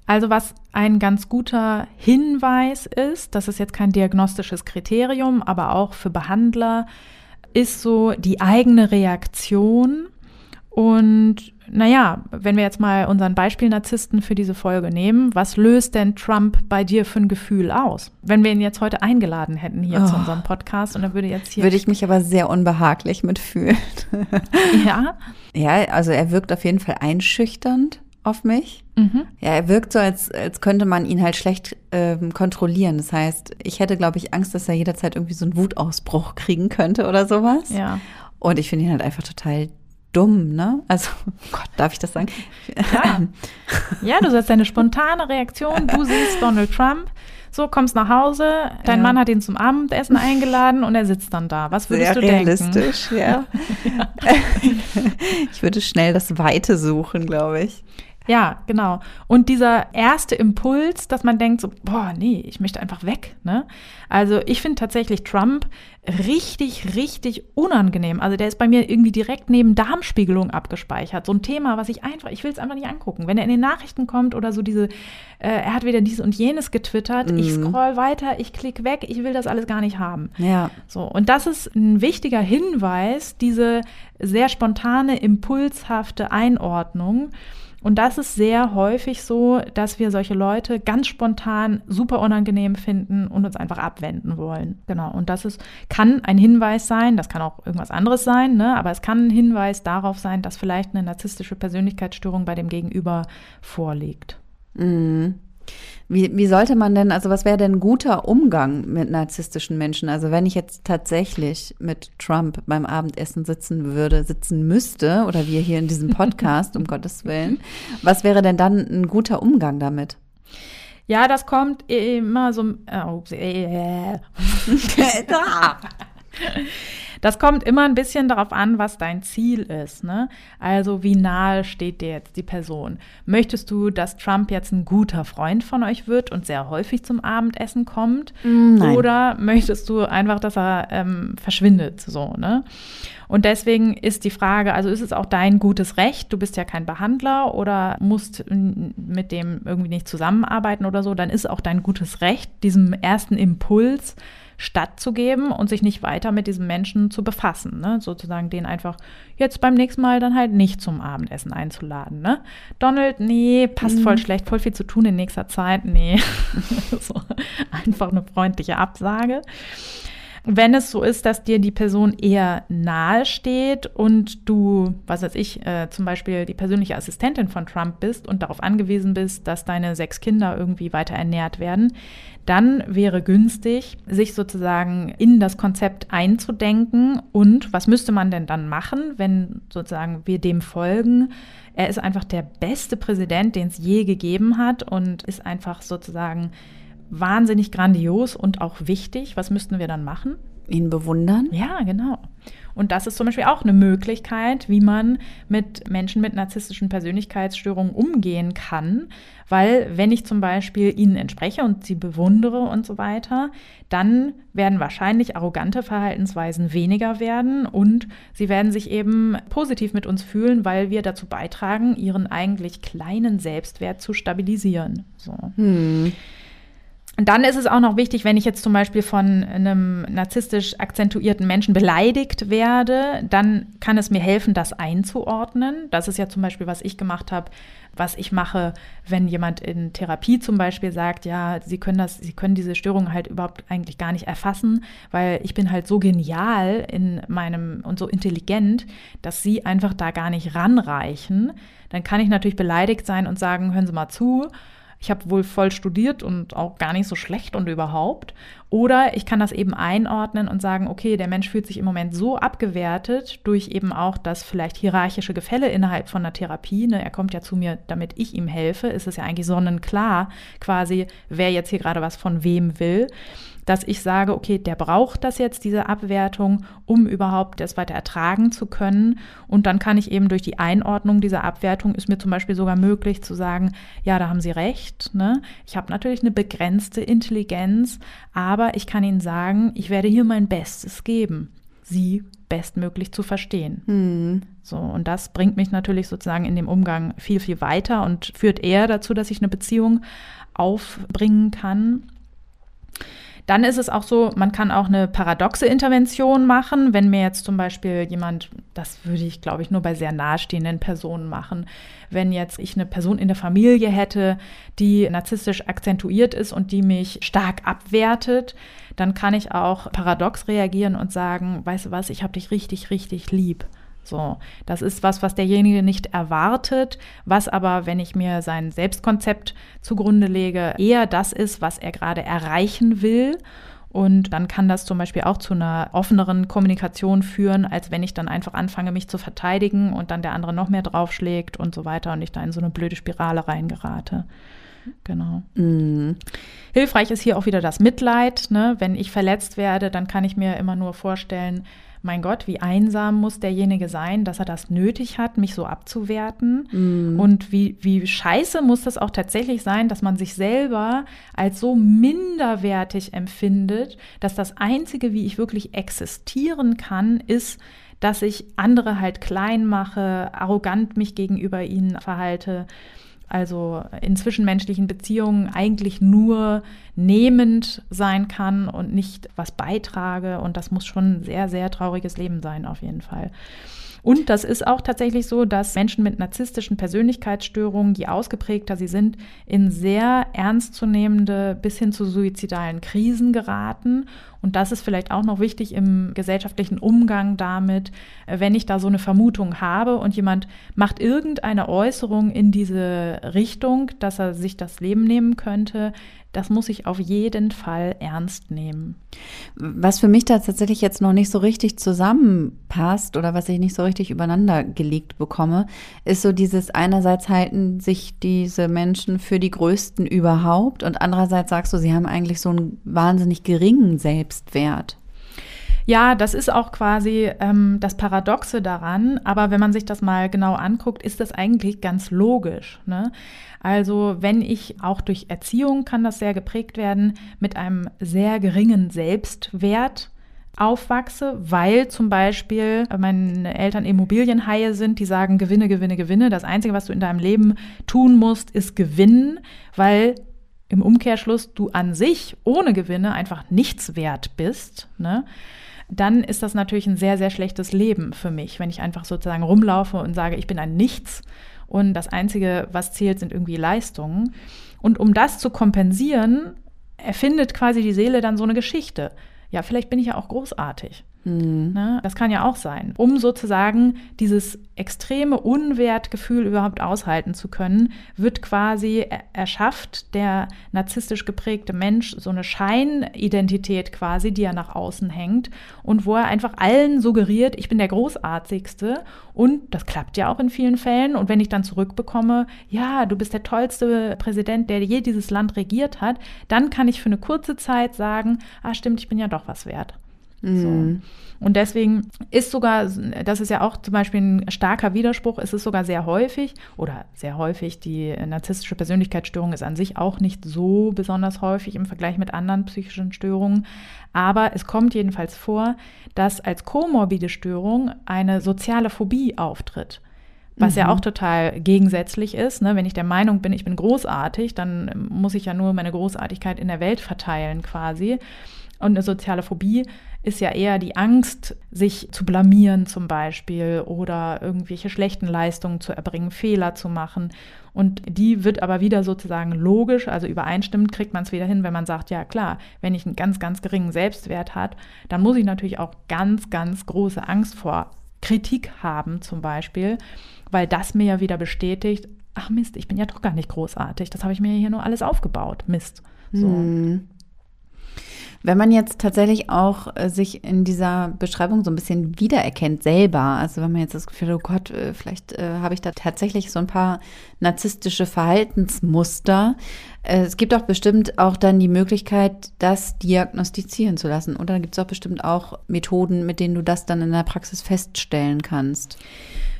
Also was ein ganz guter Hinweis ist, das ist jetzt kein diagnostisches Kriterium, aber auch für Behandler, ist so die eigene Reaktion und naja, wenn wir jetzt mal unseren Beispiel-Narzissten für diese Folge nehmen, was löst denn Trump bei dir für ein Gefühl aus? Wenn wir ihn jetzt heute eingeladen hätten hier oh. zu unserem Podcast und er würde jetzt hier. Würde ich mich aber sehr unbehaglich mitfühlen. ja? Ja, also er wirkt auf jeden Fall einschüchternd auf mich. Mhm. Ja, er wirkt so, als, als könnte man ihn halt schlecht ähm, kontrollieren. Das heißt, ich hätte, glaube ich, Angst, dass er jederzeit irgendwie so einen Wutausbruch kriegen könnte oder sowas. Ja. Und ich finde ihn halt einfach total dumm, ne? Also, Gott, darf ich das sagen? Ja, ja du sagst deine spontane Reaktion, du siehst Donald Trump, so kommst nach Hause, dein ja. Mann hat ihn zum Abendessen eingeladen und er sitzt dann da. Was würdest Sehr du realistisch, denken? ja. ja. ich würde schnell das Weite suchen, glaube ich. Ja, genau. Und dieser erste Impuls, dass man denkt so, boah, nee, ich möchte einfach weg. Ne? Also ich finde tatsächlich Trump richtig, richtig unangenehm. Also der ist bei mir irgendwie direkt neben Darmspiegelung abgespeichert. So ein Thema, was ich einfach, ich will es einfach nicht angucken. Wenn er in den Nachrichten kommt oder so diese, äh, er hat wieder dies und jenes getwittert, mhm. ich scroll weiter, ich klicke weg, ich will das alles gar nicht haben. Ja. So, und das ist ein wichtiger Hinweis, diese sehr spontane, impulshafte Einordnung. Und das ist sehr häufig so, dass wir solche Leute ganz spontan super unangenehm finden und uns einfach abwenden wollen. Genau. Und das ist, kann ein Hinweis sein, das kann auch irgendwas anderes sein, ne? aber es kann ein Hinweis darauf sein, dass vielleicht eine narzisstische Persönlichkeitsstörung bei dem Gegenüber vorliegt. Mhm. Wie, wie sollte man denn, also was wäre denn ein guter Umgang mit narzisstischen Menschen? Also wenn ich jetzt tatsächlich mit Trump beim Abendessen sitzen würde, sitzen müsste, oder wir hier in diesem Podcast, um Gottes Willen, was wäre denn dann ein guter Umgang damit? Ja, das kommt immer so. Oh, äh, Das kommt immer ein bisschen darauf an, was dein Ziel ist. Ne? Also wie nahe steht dir jetzt die Person? Möchtest du, dass Trump jetzt ein guter Freund von euch wird und sehr häufig zum Abendessen kommt? Mm, nein. Oder möchtest du einfach, dass er ähm, verschwindet? So, ne? Und deswegen ist die Frage, also ist es auch dein gutes Recht, du bist ja kein Behandler oder musst mit dem irgendwie nicht zusammenarbeiten oder so, dann ist auch dein gutes Recht, diesem ersten Impuls stattzugeben und sich nicht weiter mit diesem Menschen zu befassen. Ne? Sozusagen den einfach jetzt beim nächsten Mal dann halt nicht zum Abendessen einzuladen. Ne? Donald, nee, passt mhm. voll schlecht, voll viel zu tun in nächster Zeit. Nee, so, einfach eine freundliche Absage. Wenn es so ist, dass dir die Person eher nahe steht und du, was weiß ich, äh, zum Beispiel die persönliche Assistentin von Trump bist und darauf angewiesen bist, dass deine sechs Kinder irgendwie weiter ernährt werden, dann wäre günstig, sich sozusagen in das Konzept einzudenken und was müsste man denn dann machen, wenn sozusagen wir dem folgen? Er ist einfach der beste Präsident, den es je gegeben hat und ist einfach sozusagen wahnsinnig grandios und auch wichtig. Was müssten wir dann machen? Ihn bewundern? Ja, genau. Und das ist zum Beispiel auch eine Möglichkeit, wie man mit Menschen mit narzisstischen Persönlichkeitsstörungen umgehen kann. Weil wenn ich zum Beispiel ihnen entspreche und sie bewundere und so weiter, dann werden wahrscheinlich arrogante Verhaltensweisen weniger werden und sie werden sich eben positiv mit uns fühlen, weil wir dazu beitragen, ihren eigentlich kleinen Selbstwert zu stabilisieren. So. Hm. Und dann ist es auch noch wichtig, wenn ich jetzt zum Beispiel von einem narzisstisch akzentuierten Menschen beleidigt werde, dann kann es mir helfen, das einzuordnen. Das ist ja zum Beispiel, was ich gemacht habe, was ich mache, wenn jemand in Therapie zum Beispiel sagt, ja, Sie können das, Sie können diese Störung halt überhaupt eigentlich gar nicht erfassen, weil ich bin halt so genial in meinem und so intelligent, dass Sie einfach da gar nicht ranreichen. Dann kann ich natürlich beleidigt sein und sagen, hören Sie mal zu ich habe wohl voll studiert und auch gar nicht so schlecht und überhaupt. Oder ich kann das eben einordnen und sagen, okay, der Mensch fühlt sich im Moment so abgewertet durch eben auch das vielleicht hierarchische Gefälle innerhalb von der Therapie. Ne? Er kommt ja zu mir, damit ich ihm helfe. Ist es ja eigentlich sonnenklar, quasi, wer jetzt hier gerade was von wem will dass ich sage, okay, der braucht das jetzt, diese Abwertung, um überhaupt das weiter ertragen zu können. Und dann kann ich eben durch die Einordnung dieser Abwertung, ist mir zum Beispiel sogar möglich zu sagen, ja, da haben Sie recht. Ne? Ich habe natürlich eine begrenzte Intelligenz, aber ich kann Ihnen sagen, ich werde hier mein Bestes geben, Sie bestmöglich zu verstehen. Hm. So, und das bringt mich natürlich sozusagen in dem Umgang viel, viel weiter und führt eher dazu, dass ich eine Beziehung aufbringen kann. Dann ist es auch so, man kann auch eine paradoxe Intervention machen. Wenn mir jetzt zum Beispiel jemand, das würde ich, glaube ich, nur bei sehr nahestehenden Personen machen, wenn jetzt ich eine Person in der Familie hätte, die narzisstisch akzentuiert ist und die mich stark abwertet, dann kann ich auch paradox reagieren und sagen, weißt du was, ich habe dich richtig, richtig lieb. So, das ist was, was derjenige nicht erwartet, was aber, wenn ich mir sein Selbstkonzept zugrunde lege, eher das ist, was er gerade erreichen will. Und dann kann das zum Beispiel auch zu einer offeneren Kommunikation führen, als wenn ich dann einfach anfange, mich zu verteidigen und dann der andere noch mehr draufschlägt und so weiter und ich da in so eine blöde Spirale reingerate. Genau. Mm. Hilfreich ist hier auch wieder das Mitleid. Ne? Wenn ich verletzt werde, dann kann ich mir immer nur vorstellen, mein Gott, wie einsam muss derjenige sein, dass er das nötig hat, mich so abzuwerten. Mm. Und wie, wie scheiße muss das auch tatsächlich sein, dass man sich selber als so minderwertig empfindet, dass das Einzige, wie ich wirklich existieren kann, ist, dass ich andere halt klein mache, arrogant mich gegenüber ihnen verhalte also in zwischenmenschlichen Beziehungen eigentlich nur nehmend sein kann und nicht was beitrage. Und das muss schon ein sehr, sehr trauriges Leben sein, auf jeden Fall. Und das ist auch tatsächlich so, dass Menschen mit narzisstischen Persönlichkeitsstörungen, je ausgeprägter sie sind, in sehr ernstzunehmende bis hin zu suizidalen Krisen geraten. Und das ist vielleicht auch noch wichtig im gesellschaftlichen Umgang damit, wenn ich da so eine Vermutung habe und jemand macht irgendeine Äußerung in diese Richtung, dass er sich das Leben nehmen könnte, das muss ich auf jeden Fall ernst nehmen. Was für mich da tatsächlich jetzt noch nicht so richtig zusammenpasst oder was ich nicht so richtig übereinander gelegt bekomme, ist so dieses einerseits halten sich diese Menschen für die größten überhaupt und andererseits sagst du, sie haben eigentlich so einen wahnsinnig geringen Selbstwert. Ja, das ist auch quasi ähm, das Paradoxe daran. Aber wenn man sich das mal genau anguckt, ist das eigentlich ganz logisch. Ne? Also wenn ich auch durch Erziehung kann das sehr geprägt werden mit einem sehr geringen Selbstwert aufwachse, weil zum Beispiel meine Eltern Immobilienhaie sind, die sagen Gewinne, Gewinne, Gewinne. Das Einzige, was du in deinem Leben tun musst, ist gewinnen, weil im Umkehrschluss du an sich ohne Gewinne einfach nichts wert bist. Ne? Dann ist das natürlich ein sehr, sehr schlechtes Leben für mich, wenn ich einfach sozusagen rumlaufe und sage, ich bin ein Nichts und das Einzige, was zählt, sind irgendwie Leistungen. Und um das zu kompensieren, erfindet quasi die Seele dann so eine Geschichte. Ja, vielleicht bin ich ja auch großartig. Mhm. Ne? Das kann ja auch sein. Um sozusagen dieses extreme Unwertgefühl überhaupt aushalten zu können, wird quasi erschafft der narzisstisch geprägte Mensch so eine Scheinidentität quasi, die er nach außen hängt und wo er einfach allen suggeriert, ich bin der Großartigste und das klappt ja auch in vielen Fällen und wenn ich dann zurückbekomme, ja, du bist der tollste Präsident, der je dieses Land regiert hat, dann kann ich für eine kurze Zeit sagen, ah stimmt, ich bin ja doch was wert. Mhm. So. Und deswegen ist sogar, das ist ja auch zum Beispiel ein starker Widerspruch, ist es sogar sehr häufig oder sehr häufig, die narzisstische Persönlichkeitsstörung ist an sich auch nicht so besonders häufig im Vergleich mit anderen psychischen Störungen. Aber es kommt jedenfalls vor, dass als komorbide Störung eine soziale Phobie auftritt was mhm. ja auch total gegensätzlich ist. Ne? Wenn ich der Meinung bin, ich bin großartig, dann muss ich ja nur meine Großartigkeit in der Welt verteilen quasi. Und eine soziale Phobie ist ja eher die Angst, sich zu blamieren zum Beispiel oder irgendwelche schlechten Leistungen zu erbringen, Fehler zu machen. Und die wird aber wieder sozusagen logisch, also übereinstimmend kriegt man es wieder hin, wenn man sagt, ja klar, wenn ich einen ganz, ganz geringen Selbstwert habe, dann muss ich natürlich auch ganz, ganz große Angst vor Kritik haben zum Beispiel, weil das mir ja wieder bestätigt, ach Mist, ich bin ja doch gar nicht großartig, das habe ich mir hier nur alles aufgebaut, Mist. So. Hm. Wenn man jetzt tatsächlich auch äh, sich in dieser Beschreibung so ein bisschen wiedererkennt selber, also wenn man jetzt das Gefühl hat, oh Gott, äh, vielleicht äh, habe ich da tatsächlich so ein paar narzisstische Verhaltensmuster, äh, es gibt auch bestimmt auch dann die Möglichkeit, das diagnostizieren zu lassen. Oder gibt es auch bestimmt auch Methoden, mit denen du das dann in der Praxis feststellen kannst.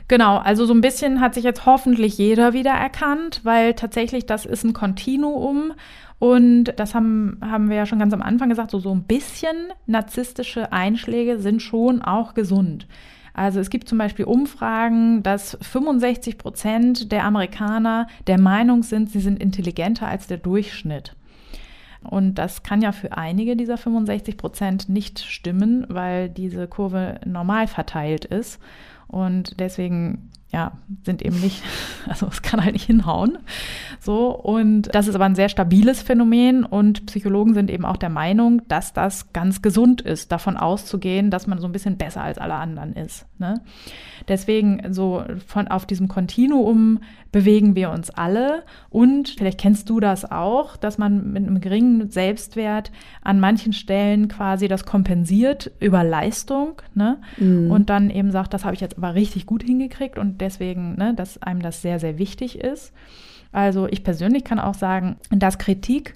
Genau, also so ein bisschen hat sich jetzt hoffentlich jeder wieder erkannt, weil tatsächlich das ist ein Kontinuum und das haben, haben wir ja schon ganz am Anfang gesagt, so, so ein bisschen narzisstische Einschläge sind schon auch gesund. Also es gibt zum Beispiel Umfragen, dass 65 Prozent der Amerikaner der Meinung sind, sie sind intelligenter als der Durchschnitt. Und das kann ja für einige dieser 65 Prozent nicht stimmen, weil diese Kurve normal verteilt ist. Und deswegen ja, sind eben nicht, also es kann halt nicht hinhauen. So, und das ist aber ein sehr stabiles Phänomen und Psychologen sind eben auch der Meinung, dass das ganz gesund ist, davon auszugehen, dass man so ein bisschen besser als alle anderen ist. Ne? Deswegen so von auf diesem Kontinuum bewegen wir uns alle und vielleicht kennst du das auch, dass man mit einem geringen Selbstwert an manchen Stellen quasi das kompensiert über Leistung ne? Mhm. und dann eben sagt, das habe ich jetzt aber richtig gut hingekriegt und deswegen, ne, dass einem das sehr, sehr wichtig ist. Also ich persönlich kann auch sagen, dass Kritik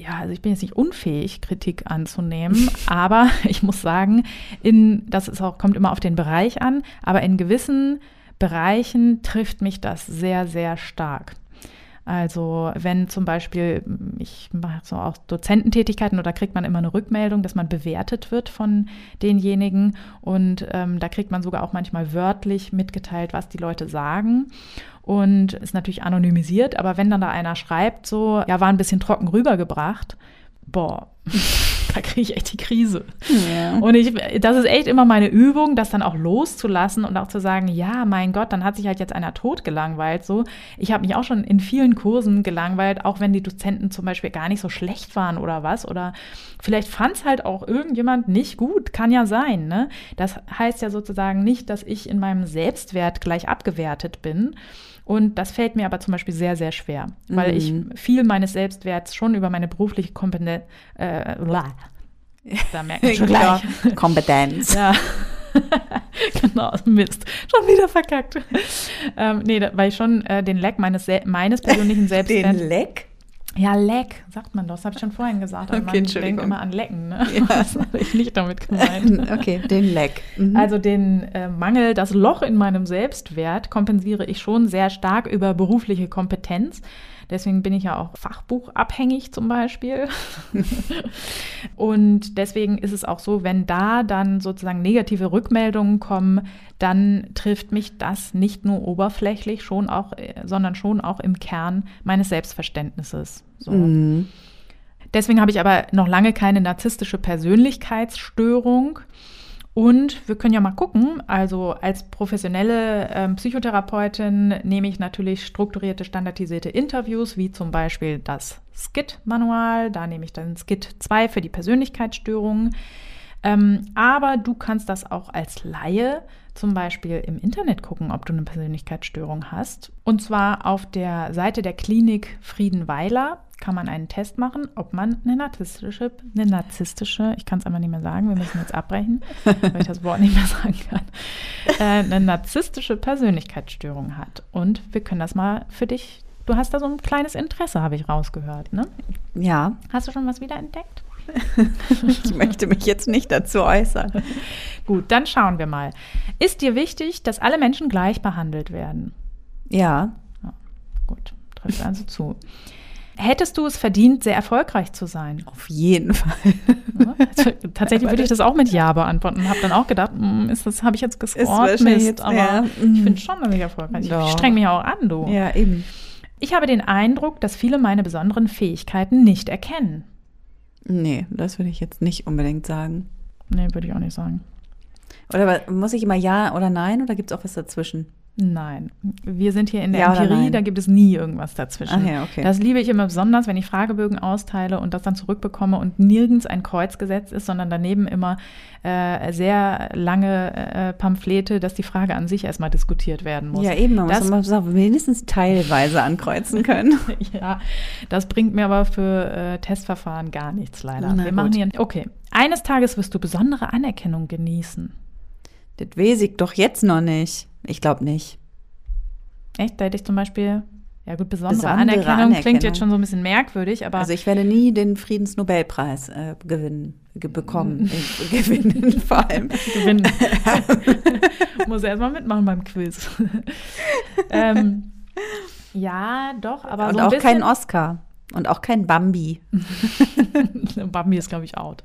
ja, also ich bin jetzt nicht unfähig, Kritik anzunehmen, aber ich muss sagen, in, das ist auch, kommt immer auf den Bereich an, aber in gewissen Bereichen trifft mich das sehr, sehr stark. Also wenn zum Beispiel, ich mache so auch Dozententätigkeiten oder kriegt man immer eine Rückmeldung, dass man bewertet wird von denjenigen und ähm, da kriegt man sogar auch manchmal wörtlich mitgeteilt, was die Leute sagen und ist natürlich anonymisiert, aber wenn dann da einer schreibt, so, ja, war ein bisschen trocken rübergebracht, boah, da kriege ich echt die Krise. Ja. Und ich, das ist echt immer meine Übung, das dann auch loszulassen und auch zu sagen, ja, mein Gott, dann hat sich halt jetzt einer tot gelangweilt. So, ich habe mich auch schon in vielen Kursen gelangweilt, auch wenn die Dozenten zum Beispiel gar nicht so schlecht waren oder was. Oder vielleicht fand es halt auch irgendjemand nicht gut, kann ja sein. Ne? Das heißt ja sozusagen nicht, dass ich in meinem Selbstwert gleich abgewertet bin. Und das fällt mir aber zum Beispiel sehr, sehr schwer, weil mhm. ich viel meines Selbstwerts schon über meine berufliche Kompetenz, äh, da merkt man schon gleich. Kompetenz. Ja. genau, Mist. Schon wieder verkackt. ähm, nee, weil ich schon äh, den Leck meines, meines persönlichen Selbstwerts. Den Leck? Ja, Leck, sagt man. Das habe ich schon vorhin gesagt. Aber okay, man denkt immer an Lecken. Ne? Ja. Das habe ich nicht damit gemeint. okay, den Leck. Mhm. Also den äh, Mangel, das Loch in meinem Selbstwert kompensiere ich schon sehr stark über berufliche Kompetenz. Deswegen bin ich ja auch fachbuchabhängig zum Beispiel. und deswegen ist es auch so, wenn da dann sozusagen negative Rückmeldungen kommen, dann trifft mich das nicht nur oberflächlich, schon auch, äh, sondern schon auch im Kern meines Selbstverständnisses. So. Mhm. Deswegen habe ich aber noch lange keine narzisstische Persönlichkeitsstörung. Und wir können ja mal gucken, also als professionelle ähm, Psychotherapeutin nehme ich natürlich strukturierte, standardisierte Interviews, wie zum Beispiel das SKIT-Manual. Da nehme ich dann SKIT 2 für die Persönlichkeitsstörungen. Ähm, aber du kannst das auch als Laie zum Beispiel im Internet gucken, ob du eine Persönlichkeitsstörung hast. Und zwar auf der Seite der Klinik Friedenweiler kann man einen Test machen, ob man eine narzisstische, eine narzisstische, ich kann es einfach nicht mehr sagen, wir müssen jetzt abbrechen, weil ich das Wort nicht mehr sagen kann, äh, eine narzisstische Persönlichkeitsstörung hat. Und wir können das mal für dich, du hast da so ein kleines Interesse, habe ich rausgehört, ne? Ja. Hast du schon was wiederentdeckt? ich möchte mich jetzt nicht dazu äußern. Gut, dann schauen wir mal. Ist dir wichtig, dass alle Menschen gleich behandelt werden? Ja. ja gut, trifft also zu. Hättest du es verdient, sehr erfolgreich zu sein? Auf jeden Fall. Ja, also, tatsächlich würde ich das auch mit Ja beantworten. Habe dann auch gedacht, hm, ist das habe ich jetzt gescored, Mist, aber ja. ich mhm. finde schon, dass ich erfolgreich bin. Ich streng mich auch an, du. Ja, eben. Ich habe den Eindruck, dass viele meine besonderen Fähigkeiten nicht erkennen. Nee, das würde ich jetzt nicht unbedingt sagen. Nee, würde ich auch nicht sagen. Oder muss ich immer Ja oder Nein oder gibt es auch was dazwischen? Nein, wir sind hier in der ja Empirie, da gibt es nie irgendwas dazwischen. Ach ja, okay. Das liebe ich immer besonders, wenn ich Fragebögen austeile und das dann zurückbekomme und nirgends ein Kreuz gesetzt ist, sondern daneben immer äh, sehr lange äh, Pamphlete, dass die Frage an sich erstmal diskutiert werden muss. Ja, eben, man das, muss man mindestens teilweise ankreuzen können. ja, das bringt mir aber für äh, Testverfahren gar nichts leider. Na, wir machen hier, okay, eines Tages wirst du besondere Anerkennung genießen. Das weiß ich doch jetzt noch nicht. Ich glaube nicht. Echt? Da hätte ich zum Beispiel, ja gut, besondere, besondere Anerkennung, Anerkennung, klingt jetzt schon so ein bisschen merkwürdig, aber. Also ich werde nie den Friedensnobelpreis äh, gewinnen, ge bekommen. gewinnen vor allem. Gewinnen. Muss erstmal mitmachen beim Quiz. ähm, ja, doch, aber Und so ein auch bisschen, kein Oscar. Und auch kein Bambi. Bambi ist, glaube ich, out.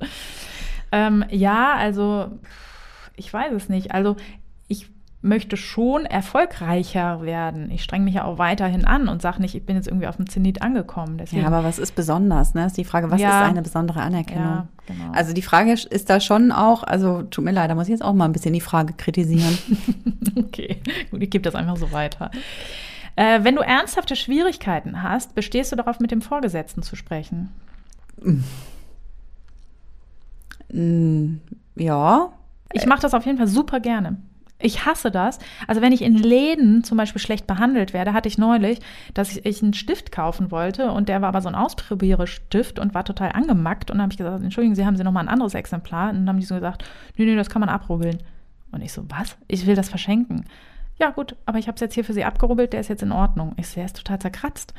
Ähm, ja, also ich weiß es nicht. Also ich möchte schon erfolgreicher werden. Ich strenge mich ja auch weiterhin an und sage nicht, ich bin jetzt irgendwie auf dem Zenit angekommen. Deswegen, ja, aber was ist besonders? Ne? Ist die Frage, was ja, ist eine besondere Anerkennung? Ja, genau. Also die Frage ist da schon auch, also tut mir leid, da muss ich jetzt auch mal ein bisschen die Frage kritisieren. okay, gut, ich gebe das einfach so weiter. Äh, wenn du ernsthafte Schwierigkeiten hast, bestehst du darauf, mit dem Vorgesetzten zu sprechen? Mm, ja, ich mache das auf jeden Fall super gerne. Ich hasse das. Also wenn ich in Läden zum Beispiel schlecht behandelt werde, hatte ich neulich, dass ich einen Stift kaufen wollte und der war aber so ein Ausprobierestift und war total angemackt und dann habe ich gesagt, entschuldigen Sie, haben Sie noch mal ein anderes Exemplar? Und dann haben die so gesagt, nee, nee, das kann man abrubbeln. Und ich so, was? Ich will das verschenken. Ja gut, aber ich habe es jetzt hier für Sie abgerubbelt, der ist jetzt in Ordnung. Ich so, der ist total zerkratzt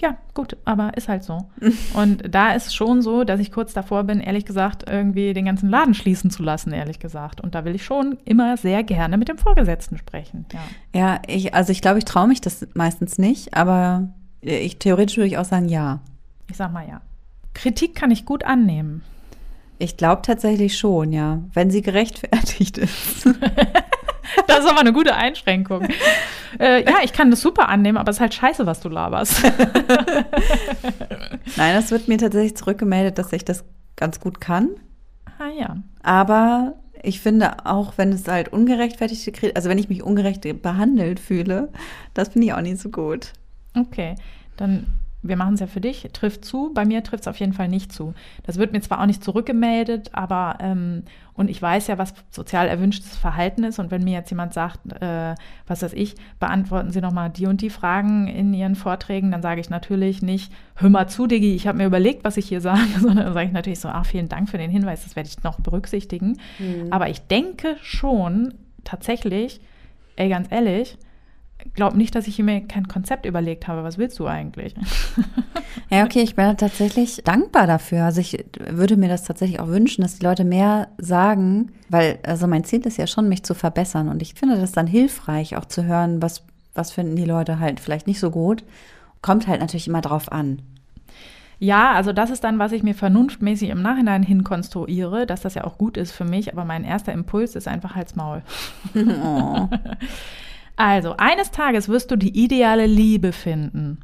ja, gut, aber ist halt so. Und da ist schon so, dass ich kurz davor bin, ehrlich gesagt, irgendwie den ganzen Laden schließen zu lassen, ehrlich gesagt. Und da will ich schon immer sehr gerne mit dem Vorgesetzten sprechen. Ja, ja ich, also ich glaube, ich traue mich das meistens nicht, aber ich theoretisch würde ich auch sagen, ja. Ich sag mal ja. Kritik kann ich gut annehmen. Ich glaube tatsächlich schon, ja, wenn sie gerechtfertigt ist. das ist aber eine gute Einschränkung. Äh, ja, ich kann das super annehmen, aber es ist halt scheiße, was du laberst. Nein, das wird mir tatsächlich zurückgemeldet, dass ich das ganz gut kann. Ah ja. Aber ich finde auch, wenn es halt ungerechtfertigte Kritik, also wenn ich mich ungerecht behandelt fühle, das finde ich auch nicht so gut. Okay, dann wir machen es ja für dich, trifft zu. Bei mir trifft es auf jeden Fall nicht zu. Das wird mir zwar auch nicht zurückgemeldet, aber ähm, und ich weiß ja, was sozial erwünschtes Verhalten ist. Und wenn mir jetzt jemand sagt, äh, was weiß ich, beantworten Sie nochmal die und die Fragen in Ihren Vorträgen, dann sage ich natürlich nicht, hör mal zu, Diggi, ich habe mir überlegt, was ich hier sage, sondern dann sage ich natürlich so, ach, vielen Dank für den Hinweis, das werde ich noch berücksichtigen. Mhm. Aber ich denke schon tatsächlich, ey, ganz ehrlich, glaub nicht, dass ich mir kein Konzept überlegt habe. Was willst du eigentlich? Ja, okay, ich bin tatsächlich dankbar dafür. Also ich würde mir das tatsächlich auch wünschen, dass die Leute mehr sagen, weil also mein Ziel ist ja schon, mich zu verbessern. Und ich finde das dann hilfreich, auch zu hören, was, was finden die Leute halt vielleicht nicht so gut. Kommt halt natürlich immer drauf an. Ja, also das ist dann, was ich mir vernunftmäßig im Nachhinein hin konstruiere, dass das ja auch gut ist für mich, aber mein erster Impuls ist einfach Hals Maul. Oh. Also, eines Tages wirst du die ideale Liebe finden.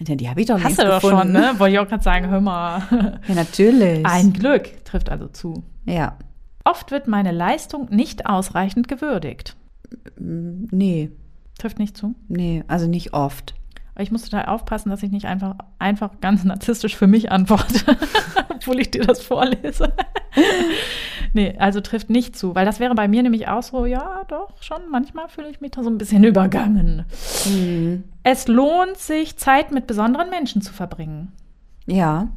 Ja, die habe ich doch Hast du doch schon, ne? Wollte ich auch gerade sagen, hör mal. Ja, natürlich. Ein Glück trifft also zu. Ja. Oft wird meine Leistung nicht ausreichend gewürdigt. Nee. Trifft nicht zu? Nee, also nicht oft. Ich muss total aufpassen, dass ich nicht einfach, einfach ganz narzisstisch für mich antworte, obwohl ich dir das vorlese. nee, also trifft nicht zu, weil das wäre bei mir nämlich auch so, ja, doch, schon, manchmal fühle ich mich da so ein bisschen übergangen. Mhm. Es lohnt sich, Zeit mit besonderen Menschen zu verbringen. Ja.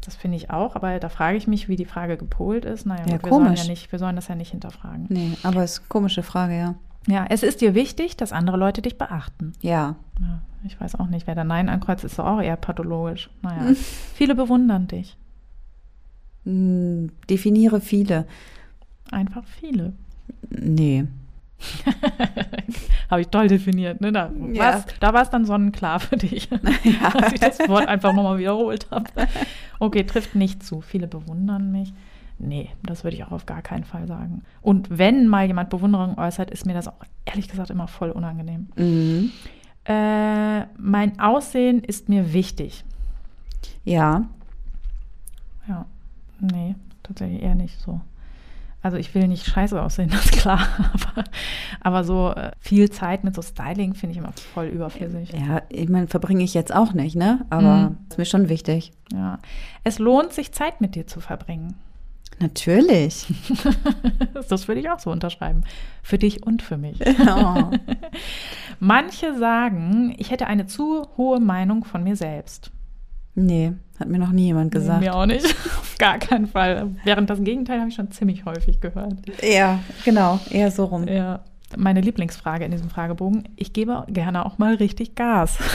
Das finde ich auch, aber da frage ich mich, wie die Frage gepolt ist. Naja, ja, wir, komisch. Sollen ja nicht, wir sollen das ja nicht hinterfragen. Nee, aber es ist eine komische Frage, ja. Ja, es ist dir wichtig, dass andere Leute dich beachten. Ja. ja ich weiß auch nicht, wer da Nein ankreuzt, ist doch auch eher pathologisch. Naja, viele bewundern dich. Hm, definiere viele. Einfach viele. Nee. Habe ich toll definiert. Ne? Da Ja. war es dann sonnenklar für dich, Ja. dass ich das Wort einfach nochmal wiederholt habe. Okay, trifft nicht zu. Viele bewundern mich. Nee, das würde ich auch auf gar keinen Fall sagen. Und wenn mal jemand Bewunderung äußert, ist mir das auch ehrlich gesagt immer voll unangenehm. Mhm. Äh, mein Aussehen ist mir wichtig. Ja. Ja, nee, tatsächlich eher nicht so. Also ich will nicht scheiße aussehen, das ist klar. Aber, aber so äh, viel Zeit mit so Styling finde ich immer voll überflüssig. Ja, ich meine, verbringe ich jetzt auch nicht, ne? Aber Mhm. ist mir schon wichtig. Ja. Es lohnt sich, Zeit mit dir zu verbringen. Natürlich. Das würde ich auch so unterschreiben. Für dich und für mich. Oh. Manche sagen, ich hätte eine zu hohe Meinung von mir selbst. Nee, hat mir noch nie jemand gesagt. Mir auch nicht. Auf gar keinen Fall. Während das Gegenteil habe ich schon ziemlich häufig gehört. Ja, genau, eher so rum. Ja. Meine Lieblingsfrage in diesem Fragebogen. Ich gebe gerne auch mal richtig Gas.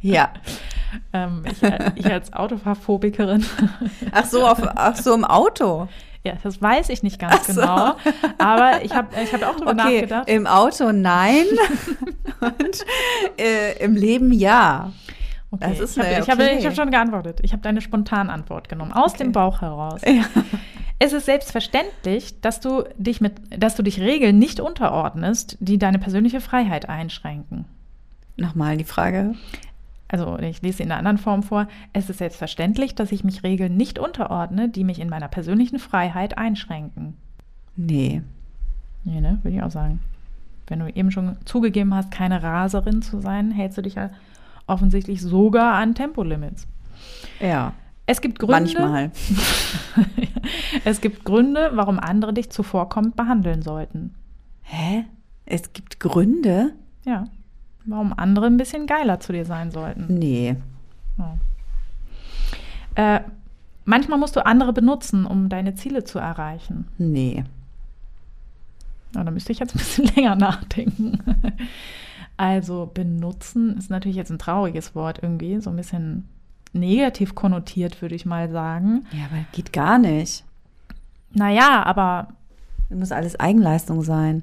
Ja. ähm, ich, ich als Autofahrphobikerin. Ach so, auf, ach so im Auto. ja, das weiß ich nicht ganz so. genau. Aber ich habe ich hab auch darüber Okay, nachgedacht. im Auto nein und äh, im Leben ja. Okay, Das ist ich habe okay. habe schon geantwortet. Ich habe deine Spontanantwort genommen, aus Okay. dem Bauch heraus. Ja. Es ist selbstverständlich, dass du dich mit, dass du dich Regeln nicht unterordnest, die deine persönliche Freiheit einschränken. Nochmal die Frage. Also ich lese sie in einer anderen Form vor. Es ist selbstverständlich, dass ich mich Regeln nicht unterordne, die mich in meiner persönlichen Freiheit einschränken. Nee. Nee, ne? Würde ich auch sagen. Wenn du eben schon zugegeben hast, keine Raserin zu sein, hältst du dich ja offensichtlich sogar an Tempolimits. Ja. Es gibt Gründe. Manchmal. es gibt Gründe, warum andere dich zuvorkommend behandeln sollten. Hä? Es gibt Gründe? Ja. Warum andere ein bisschen geiler zu dir sein sollten. Nee. Ja. Äh, manchmal musst du andere benutzen, um deine Ziele zu erreichen. Nee. Ja, da müsste ich jetzt ein bisschen länger nachdenken. Also benutzen ist natürlich jetzt ein trauriges Wort irgendwie, so ein bisschen negativ konnotiert, würde ich mal sagen. Ja, aber geht gar nicht. Naja, aber Das muss alles Eigenleistung sein.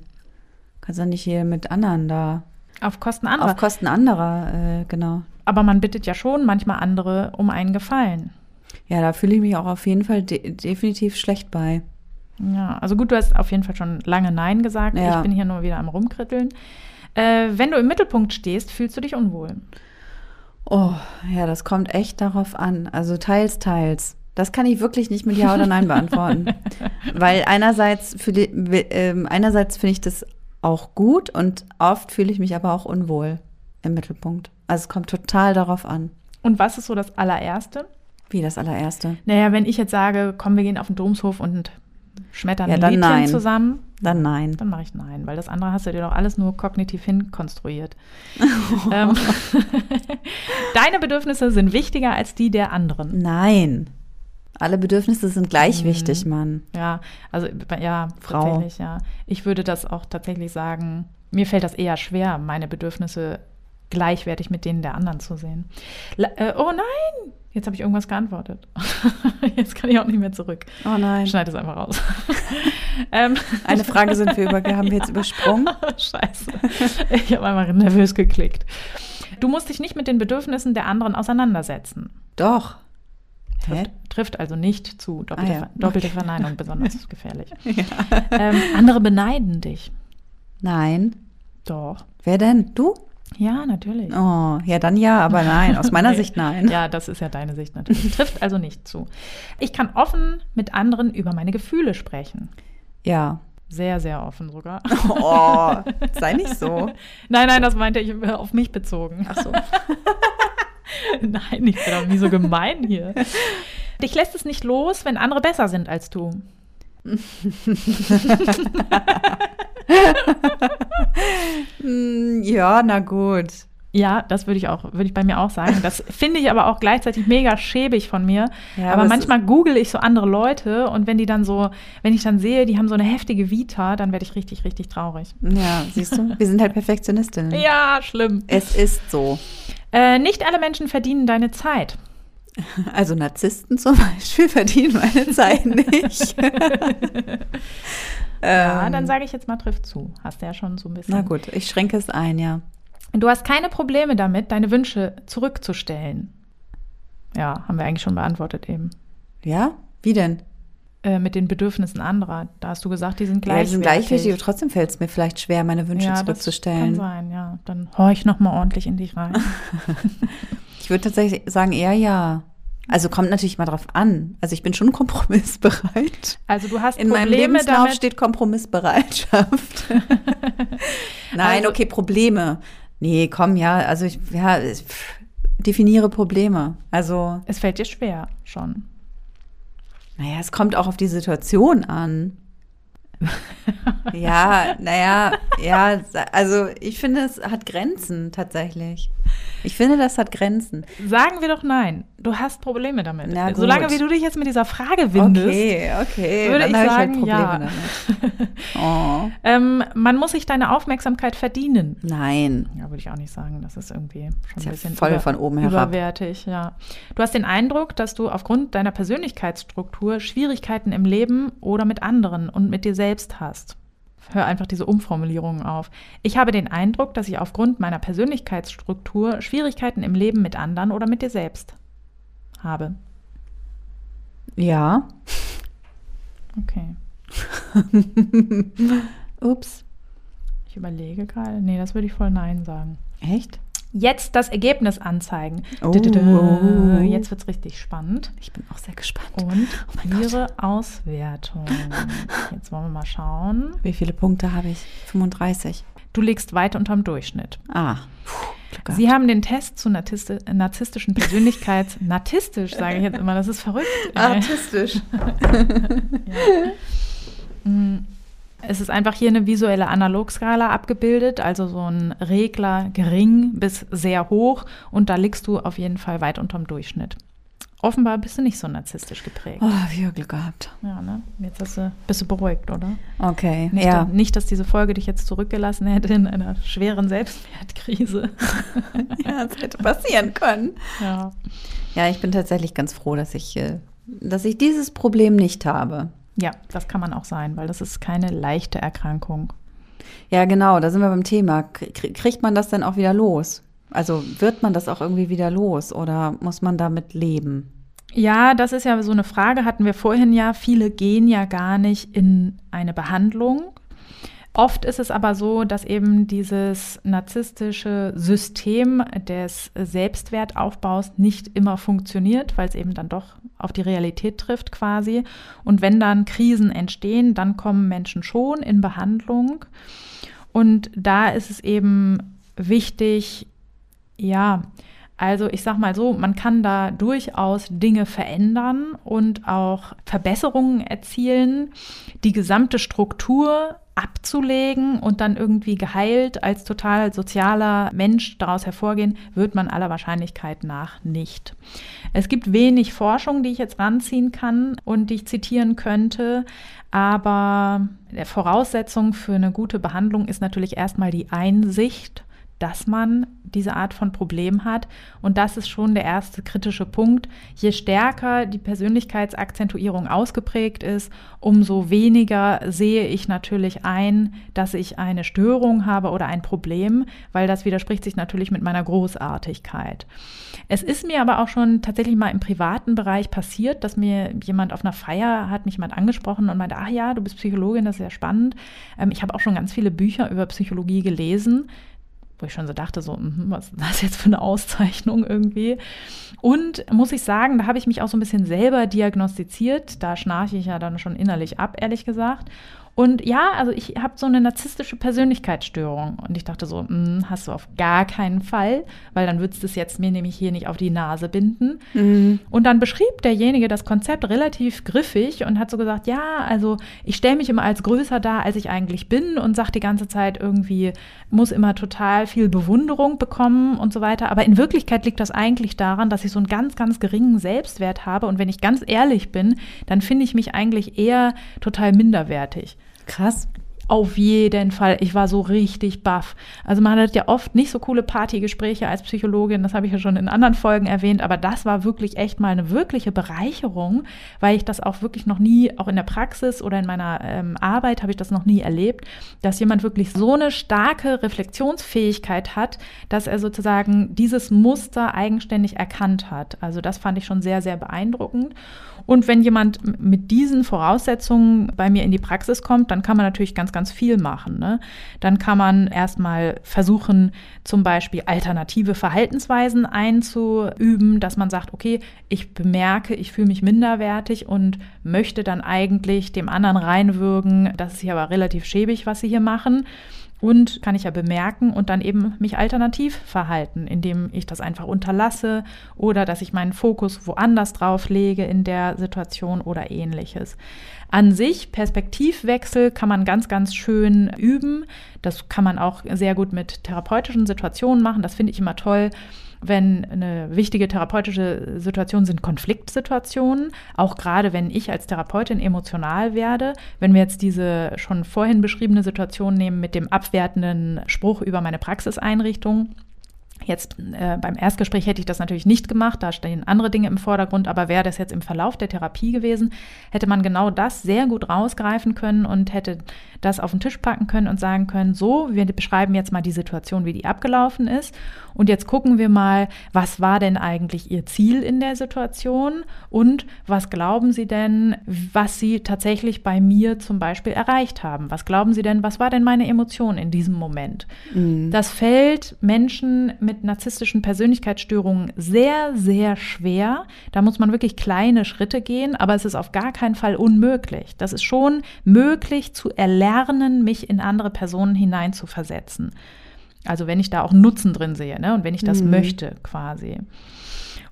Kannst ja nicht hier mit anderen da. auf Kosten anderer. Auf Kosten anderer, äh, genau. aber man bittet ja schon manchmal andere um einen Gefallen. Ja, da fühle ich mich auch auf jeden Fall de definitiv schlecht bei. Ja, also gut, du hast auf jeden Fall schon lange Nein gesagt. Ja. Ich bin hier nur wieder am Rumkritteln. Äh, wenn du im Mittelpunkt stehst, fühlst du dich unwohl. Oh, ja, das kommt echt darauf an. Also teils, teils. Das kann ich wirklich nicht mit Ja oder Nein beantworten. Weil einerseits, ähm, einerseits finde ich das auch gut und oft fühle ich mich aber auch unwohl im Mittelpunkt. Also es kommt total darauf an. Und was ist so das allererste? Wie das allererste. Naja, wenn ich jetzt sage, komm, wir gehen auf den Domshof und schmettern Ja, dann Liedchen nein. zusammen, Dann nein. dann mache ich nein, weil das andere hast du dir doch alles nur kognitiv hinkonstruiert. ähm, Deine Bedürfnisse sind wichtiger als die der anderen. Nein. Alle Bedürfnisse sind gleich Mhm. wichtig, Mann. Ja, also ja, Frau. tatsächlich, ja. Ich würde das auch tatsächlich sagen, mir fällt das eher schwer, meine Bedürfnisse gleichwertig mit denen der anderen zu sehen. La äh, oh nein, jetzt habe ich irgendwas geantwortet. jetzt kann ich auch nicht mehr zurück. Oh nein. Schneid es einfach raus. ähm, Eine Frage sind wir über, haben wir jetzt übersprungen. Scheiße. Ich habe einfach nervös geklickt. Du musst dich nicht mit den Bedürfnissen der anderen auseinandersetzen. Doch. Trifft, trifft also nicht zu. Doppelte, Ah ja, doppelte okay. Verneinung, besonders gefährlich. Ähm, andere beneiden dich. Nein. Doch. Wer denn? Du? Ja, natürlich. Oh, ja, dann ja, aber nein. Aus meiner Nee. Sicht nein. Ja, das ist ja deine Sicht natürlich. Trifft also nicht zu. Ich kann offen mit anderen über meine Gefühle sprechen. Ja. Sehr, sehr offen sogar. Oh, sei nicht so. Nein, nein, das meinte ich auf mich bezogen. Ach so. Nein, ich bin doch nie so gemein hier. Dich lässt es nicht los, wenn andere besser sind als du. Hm, ja, na gut. Ja, das würde ich auch, würde ich bei mir auch sagen. Das finde ich aber auch gleichzeitig mega schäbig von mir. Ja, aber manchmal google ich so andere Leute und wenn die dann so, wenn ich dann sehe, die haben so eine heftige Vita, dann werde ich richtig, richtig traurig. Ja, siehst du, wir sind halt Perfektionistinnen. Ja, schlimm. Es ist so. Äh, nicht alle Menschen verdienen deine Zeit. Also Narzissten zum Beispiel verdienen meine Zeit nicht. Ja, Ähm, dann sage ich jetzt mal trifft zu. Hast du ja schon so ein bisschen. Na gut, ich schränke es ein, ja. Du hast keine Probleme damit, deine Wünsche zurückzustellen. Ja, haben wir eigentlich schon beantwortet eben. Ja? Wie denn? Äh, mit den Bedürfnissen anderer. Da hast du gesagt, die sind Ja, die sind gleich wichtig, aber trotzdem fällt es mir vielleicht schwer, meine Wünsche ja, das zurückzustellen. kann sein, ja. Dann horch noch mal ordentlich in dich rein. Ich würde tatsächlich sagen, eher ja. Also kommt natürlich mal drauf an. Also ich bin schon kompromissbereit. Also du hast In meinem Probleme Lebenslauf damit. steht Kompromissbereitschaft. Nein, Also- okay, Probleme. Nee, komm, ja, also ich ja, ich, definiere Probleme. Also, Es fällt dir schwer schon. naja, es kommt auch auf die Situation an. ja, naja, ja, also ich finde, es hat Grenzen tatsächlich. Ich finde, das hat Grenzen. Sagen wir doch nein. Du hast Probleme damit. Na. Solange wie du dich jetzt mit dieser Frage windest. Okay, okay. Würde dann ich sagen, ich halt ja. Probleme damit. Oh, Ähm, man muss sich deine Aufmerksamkeit verdienen. nein. Ja, würde ich auch nicht sagen. Das ist irgendwie schon Ist ein ja bisschen voll von oben herab. überwertig. Ja. Du hast den Eindruck, dass du aufgrund deiner Persönlichkeitsstruktur Schwierigkeiten im Leben oder mit anderen und mit dir selbst hast. Hör einfach diese Umformulierungen auf. Ich habe den Eindruck, dass ich aufgrund meiner Persönlichkeitsstruktur Schwierigkeiten im Leben mit anderen oder mit dir selbst habe. Ja. Okay. Ups. Ich überlege gerade. Nee, das würde ich voll Nein sagen. Echt? Jetzt das Ergebnis anzeigen. Oh. Jetzt wird es richtig spannend. Ich bin auch sehr gespannt. Und Oh mein Gott. ihre Auswertung. Jetzt wollen wir mal schauen. Wie viele Punkte habe ich? 35. Du liegst weit unterm Durchschnitt. Ah. Puh. Sie haben den Test zu narzisstischen Persönlichkeits... Narzisstisch, sage ich jetzt immer, das ist verrückt. Artistisch. Mm, Es ist einfach hier eine visuelle Analogskala abgebildet, also so ein Regler gering bis sehr hoch und da liegst du auf jeden Fall weit unterm Durchschnitt. Offenbar bist du nicht so narzisstisch geprägt. Oh, wie Glück gehabt. Ja, ne? Jetzt hast du, bist du beruhigt, oder? Okay. Nicht, ja. nicht, dass diese Folge dich jetzt zurückgelassen hätte in einer schweren Selbstwertkrise. ja, das hätte passieren können. ja. Ja, ich bin tatsächlich ganz froh, dass ich, äh, dass ich dieses Problem nicht habe. Ja, das kann man auch sein, weil das ist keine leichte Erkrankung. Ja, genau, da sind wir beim Thema. Krie- Kriegt man das denn auch wieder los? Also wird man das auch irgendwie wieder los oder muss man damit leben? Ja, das ist ja so eine Frage, hatten wir vorhin ja. Viele gehen ja gar nicht in eine Behandlung. Oft ist es aber so, dass eben dieses narzisstische System des Selbstwertaufbaus nicht immer funktioniert, weil es eben dann doch auf die Realität trifft quasi. Und wenn dann Krisen entstehen, dann kommen Menschen schon in Behandlung. Und da ist es eben wichtig, ja, also ich sag mal so, man kann da durchaus Dinge verändern und auch Verbesserungen erzielen, die gesamte Struktur abzulegen und dann irgendwie geheilt als total sozialer Mensch daraus hervorgehen, wird man aller Wahrscheinlichkeit nach nicht. Es gibt wenig Forschung, die ich jetzt ranziehen kann und die ich zitieren könnte, aber der Voraussetzung für eine gute Behandlung ist natürlich erstmal die Einsicht, dass man diese Art von Problem hat. Und das ist schon der erste kritische Punkt. Je stärker die Persönlichkeitsakzentuierung ausgeprägt ist, umso weniger sehe ich natürlich ein, dass ich eine Störung habe oder ein Problem, weil das widerspricht sich natürlich mit meiner Großartigkeit. Es ist mir aber auch schon tatsächlich mal im privaten Bereich passiert, dass mir jemand auf einer Feier hat mich jemand angesprochen und meinte, ach ja, du bist Psychologin, das ist ja spannend. Ähm, ich habe auch schon ganz viele Bücher über Psychologie gelesen wo ich schon so dachte, so, mhm, was ist das jetzt für eine Auszeichnung irgendwie? Und muss ich sagen, da habe ich mich auch so ein bisschen selber diagnostiziert. Da schnarche ich ja dann schon innerlich ab, ehrlich gesagt. Und ja, also ich habe so eine narzisstische Persönlichkeitsstörung. Und ich dachte so, mh, hast du auf gar keinen Fall, weil dann würdest du es jetzt mir nämlich hier nicht auf die Nase binden. Und dann beschrieb derjenige das Konzept relativ griffig und hat so gesagt, ja, also ich stelle mich immer als größer dar, als ich eigentlich bin und sagt die ganze Zeit irgendwie, muss immer total viel Bewunderung bekommen und so weiter. Aber in Wirklichkeit liegt das eigentlich daran, dass ich so einen ganz, ganz geringen Selbstwert habe. Und wenn ich ganz ehrlich bin, dann finde ich mich eigentlich eher total minderwertig. Krass. Auf jeden Fall. Ich war so richtig baff. Also man hat ja oft nicht so coole Partygespräche als Psychologin, das habe ich ja schon in anderen Folgen erwähnt, aber das war wirklich echt mal eine wirkliche Bereicherung, weil ich das auch wirklich noch nie, auch in der Praxis oder in meiner ähm, Arbeit habe ich das noch nie erlebt, dass jemand wirklich so eine starke Reflexionsfähigkeit hat, dass er sozusagen dieses Muster eigenständig erkannt hat. Also das fand ich schon sehr, sehr beeindruckend. Und wenn jemand mit diesen Voraussetzungen bei mir in die Praxis kommt, dann kann man natürlich ganz, ganz viel machen. Ne? Dann kann man erstmal versuchen, zum Beispiel alternative Verhaltensweisen einzuüben, dass man sagt, okay, ich bemerke, ich fühle mich minderwertig und möchte dann eigentlich dem anderen reinwürgen, das ist hier aber relativ schäbig, was sie hier machen. Und kann ich ja bemerken und dann eben mich alternativ verhalten, indem ich das einfach unterlasse oder dass ich meinen Fokus woanders drauf lege in der Situation oder ähnliches. An sich, Perspektivwechsel kann man ganz, ganz schön üben. Das kann man auch sehr gut mit therapeutischen Situationen machen. Das finde ich immer toll wenn eine wichtige therapeutische Situation sind Konfliktsituationen, auch gerade wenn ich als Therapeutin emotional werde. Wenn wir jetzt diese schon vorhin beschriebene Situation nehmen mit dem abwertenden Spruch über meine Praxiseinrichtung, Jetzt äh, beim Erstgespräch hätte ich das natürlich nicht gemacht, da stehen andere Dinge im Vordergrund, aber wäre das jetzt im Verlauf der Therapie gewesen, hätte man genau das sehr gut rausgreifen können und hätte das auf den Tisch packen können und sagen können, so, wir beschreiben jetzt mal die Situation, wie die abgelaufen ist und jetzt gucken wir mal, was war denn eigentlich Ihr Ziel in der Situation und was glauben Sie denn, was Sie tatsächlich bei mir zum Beispiel erreicht haben? Was glauben Sie denn, was war denn meine Emotion in diesem Moment? Mhm. Das fällt Menschen mit mit narzisstischen Persönlichkeitsstörungen sehr, sehr schwer. Da muss man wirklich kleine Schritte gehen, aber es ist auf gar keinen Fall unmöglich. Das ist schon möglich zu erlernen, mich in andere Personen hineinzuversetzen. Also wenn ich da auch Nutzen drin sehe ne? und wenn ich das mhm. möchte quasi.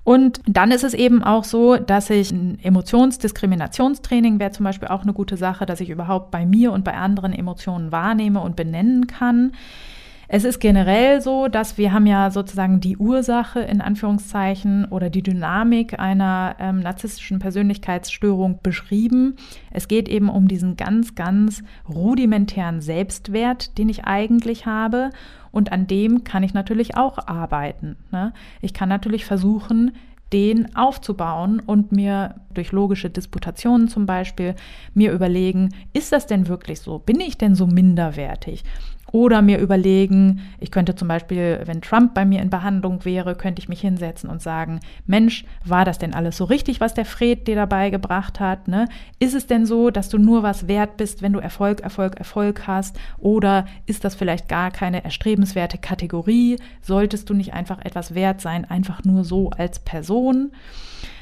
Und dann ist es eben auch so, dass ich ein Emotionsdiskriminationstraining wäre zum Beispiel auch eine gute Sache, dass ich überhaupt bei mir und bei anderen Emotionen wahrnehme und benennen kann. Es ist generell so, dass wir haben ja sozusagen die Ursache in Anführungszeichen oder die Dynamik einer ähm, narzisstischen Persönlichkeitsstörung beschrieben. Es geht eben um diesen ganz, ganz rudimentären Selbstwert, den ich eigentlich habe. Und an dem kann ich natürlich auch arbeiten. Ne? Ich kann natürlich versuchen, den aufzubauen und mir durch logische Disputationen zum Beispiel mir überlegen, ist das denn wirklich so? Bin ich denn so minderwertig? Oder mir überlegen, ich könnte zum Beispiel, wenn Trump bei mir in Behandlung wäre, könnte ich mich hinsetzen und sagen, Mensch, war das denn alles so richtig, was der Fred dir dabei gebracht hat? Ne? Ist es denn so, dass du nur was wert bist, wenn du Erfolg, Erfolg, Erfolg hast? Oder ist das vielleicht gar keine erstrebenswerte Kategorie? Solltest du nicht einfach etwas wert sein, einfach nur so als Person?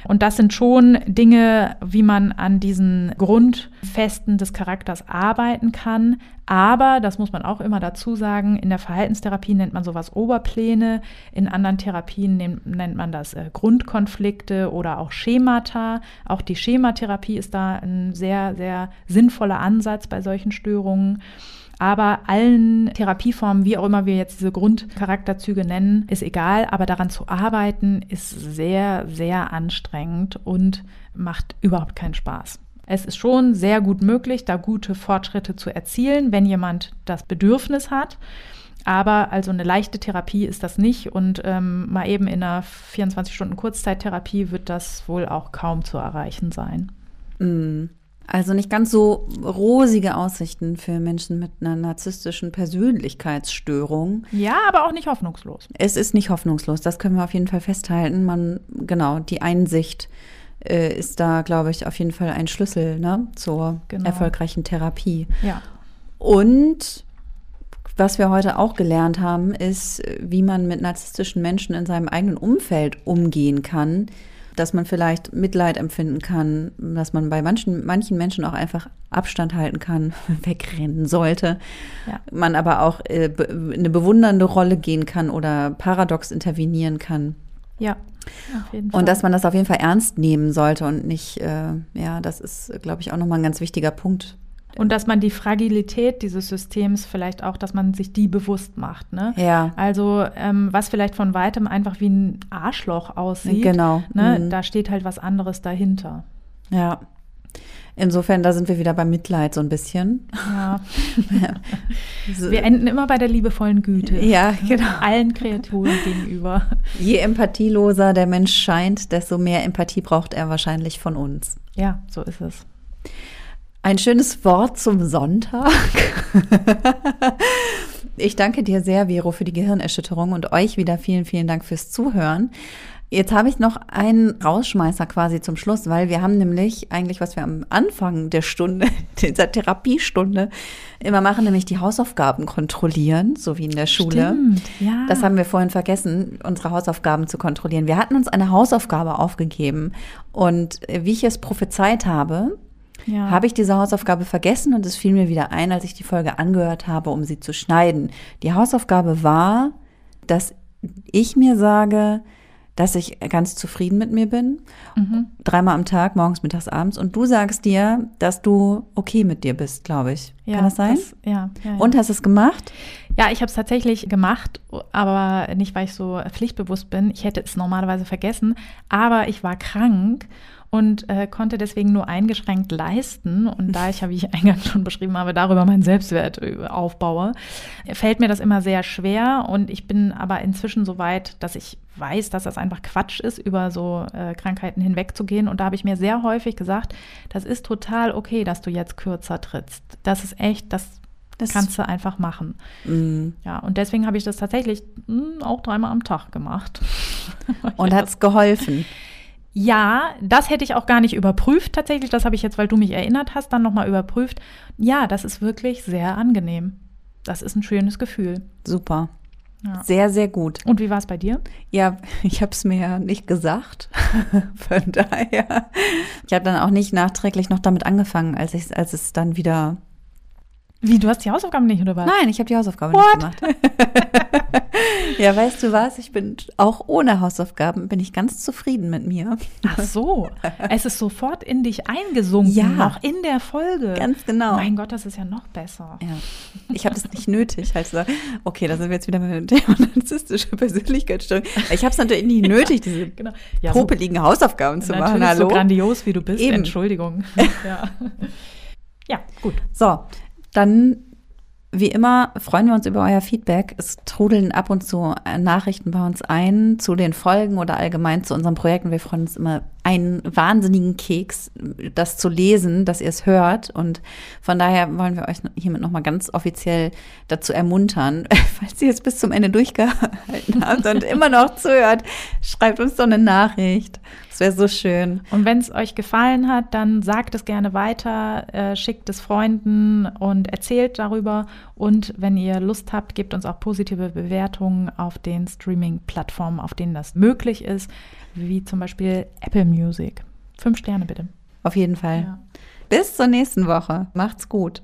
Und das sind schon Dinge, wie man an diesen Grundfesten des Charakters arbeiten kann. Aber, das muss man auch immer dazu sagen, in der Verhaltenstherapie nennt man sowas Oberpläne, in anderen Therapien nennt man das äh, Grundkonflikte oder auch Schemata. Auch die Schematherapie ist da ein sehr, sehr sinnvoller Ansatz bei solchen Störungen. Aber allen Therapieformen, wie auch immer wir jetzt diese Grundcharakterzüge nennen, ist egal. Aber daran zu arbeiten ist sehr, sehr anstrengend und macht überhaupt keinen Spaß. Es ist schon sehr gut möglich, da gute Fortschritte zu erzielen, wenn jemand das Bedürfnis hat. Aber also eine leichte Therapie ist das nicht und ähm, mal eben in einer 24-Stunden-Kurzzeittherapie wird das wohl auch kaum zu erreichen sein. Mm. Also nicht ganz so rosige Aussichten für Menschen mit einer narzisstischen Persönlichkeitsstörung. Ja, aber auch nicht hoffnungslos. Es ist nicht hoffnungslos, das können wir auf jeden Fall festhalten. Man, genau, die Einsicht äh, ist da, glaube ich, auf jeden Fall ein Schlüssel ne, zur genau. erfolgreichen Therapie. Ja. Und was wir heute auch gelernt haben, ist, wie man mit narzisstischen Menschen in seinem eigenen Umfeld umgehen kann dass man vielleicht Mitleid empfinden kann, dass man bei manchen, manchen Menschen auch einfach Abstand halten kann, wegrennen sollte. Ja. Man aber auch äh, eine bewundernde Rolle gehen kann oder paradox intervenieren kann. Ja. Auf jeden Fall. Und dass man das auf jeden Fall ernst nehmen sollte und nicht, äh, ja, das ist, glaube ich, auch nochmal ein ganz wichtiger Punkt, und dass man die Fragilität dieses Systems vielleicht auch, dass man sich die bewusst macht. Ne? Ja. Also was vielleicht von weitem einfach wie ein Arschloch aussieht. Genau. Ne? Mhm. Da steht halt was anderes dahinter. Ja. Insofern, da sind wir wieder beim Mitleid so ein bisschen. Ja. wir enden immer bei der liebevollen Güte. Ja, genau. Allen Kreaturen gegenüber. Je empathieloser der Mensch scheint, desto mehr Empathie braucht er wahrscheinlich von uns. Ja, so ist es. Ein schönes Wort zum Sonntag. ich danke dir sehr, Vero, für die Gehirnerschütterung und euch wieder vielen, vielen Dank fürs Zuhören. Jetzt habe ich noch einen Rausschmeißer quasi zum Schluss, weil wir haben nämlich eigentlich, was wir am Anfang der Stunde, dieser Therapiestunde immer machen, nämlich die Hausaufgaben kontrollieren, so wie in der Schule. Stimmt, ja. Das haben wir vorhin vergessen, unsere Hausaufgaben zu kontrollieren. Wir hatten uns eine Hausaufgabe aufgegeben und wie ich es prophezeit habe, ja. habe ich diese Hausaufgabe vergessen und es fiel mir wieder ein, als ich die Folge angehört habe, um sie zu schneiden. Die Hausaufgabe war, dass ich mir sage, dass ich ganz zufrieden mit mir bin. Mhm. Dreimal am Tag, morgens, mittags, abends. Und du sagst dir, dass du okay mit dir bist, glaube ich. Ja, Kann das sein? Das, ja, ja, ja, Und hast es gemacht? Ja, ich habe es tatsächlich gemacht, aber nicht, weil ich so pflichtbewusst bin. Ich hätte es normalerweise vergessen. Aber ich war krank und äh, konnte deswegen nur eingeschränkt leisten. Und da ich ja, wie ich eingangs schon beschrieben habe, darüber meinen Selbstwert äh, aufbaue, fällt mir das immer sehr schwer. Und ich bin aber inzwischen so weit, dass ich weiß, dass das einfach Quatsch ist, über so äh, Krankheiten hinwegzugehen. Und da habe ich mir sehr häufig gesagt, das ist total okay, dass du jetzt kürzer trittst. Das ist echt, das das kannst du einfach machen. Mm. Ja, und deswegen habe ich das tatsächlich mh, hm, auch dreimal am Tag gemacht. und hat es geholfen? Ja, das hätte ich auch gar nicht überprüft tatsächlich. Das habe ich jetzt, weil du mich erinnert hast, dann nochmal überprüft. Ja, das ist wirklich sehr angenehm. Das ist ein schönes Gefühl. Super. Ja. Sehr, sehr gut. Und wie war es bei dir? Ja, ich habe es mir ja nicht gesagt. Von daher. Ich habe dann auch nicht nachträglich noch damit angefangen, als, ich, als es dann wieder wie, du hast die Hausaufgaben nicht, oder was? Nein, ich habe die Hausaufgaben What? nicht gemacht. ja, weißt du was? Ich bin auch ohne Hausaufgaben bin ich ganz zufrieden mit mir. Ach so. Es ist sofort in dich eingesunken, ja. noch in der Folge. Ganz genau. Mein Gott, das ist ja noch besser. Ja. Ich habe das nicht nötig. Also, okay, da sind wir jetzt wieder mit dem Thema narzisstische Persönlichkeitsstörung. Ich habe es natürlich nicht nötig, diese genau. ja, popeligen so, Hausaufgaben zu machen. Hallo. so grandios, wie du bist. Eben. Entschuldigung. ja. ja, gut. So, dann wie immer freuen wir uns über euer Feedback. Es trudeln ab und zu Nachrichten bei uns ein zu den Folgen oder allgemein zu unseren Projekten. Wir freuen uns immer einen wahnsinnigen Keks, das zu lesen, dass ihr es hört. Und von daher wollen wir euch hiermit nochmal ganz offiziell dazu ermuntern, falls ihr jetzt bis zum Ende durchgehalten habt und immer noch zuhört, schreibt uns doch eine Nachricht. Das wäre so schön. Und wenn es euch gefallen hat, dann sagt es gerne weiter, äh, schickt es Freunden und erzählt darüber. Und wenn ihr Lust habt, gebt uns auch positive Bewertungen auf den Streaming-Plattformen, auf denen das möglich ist, wie zum Beispiel Apple Music. Fünf Sterne bitte. Auf jeden Fall. Ja. Bis zur nächsten Woche. Macht's gut.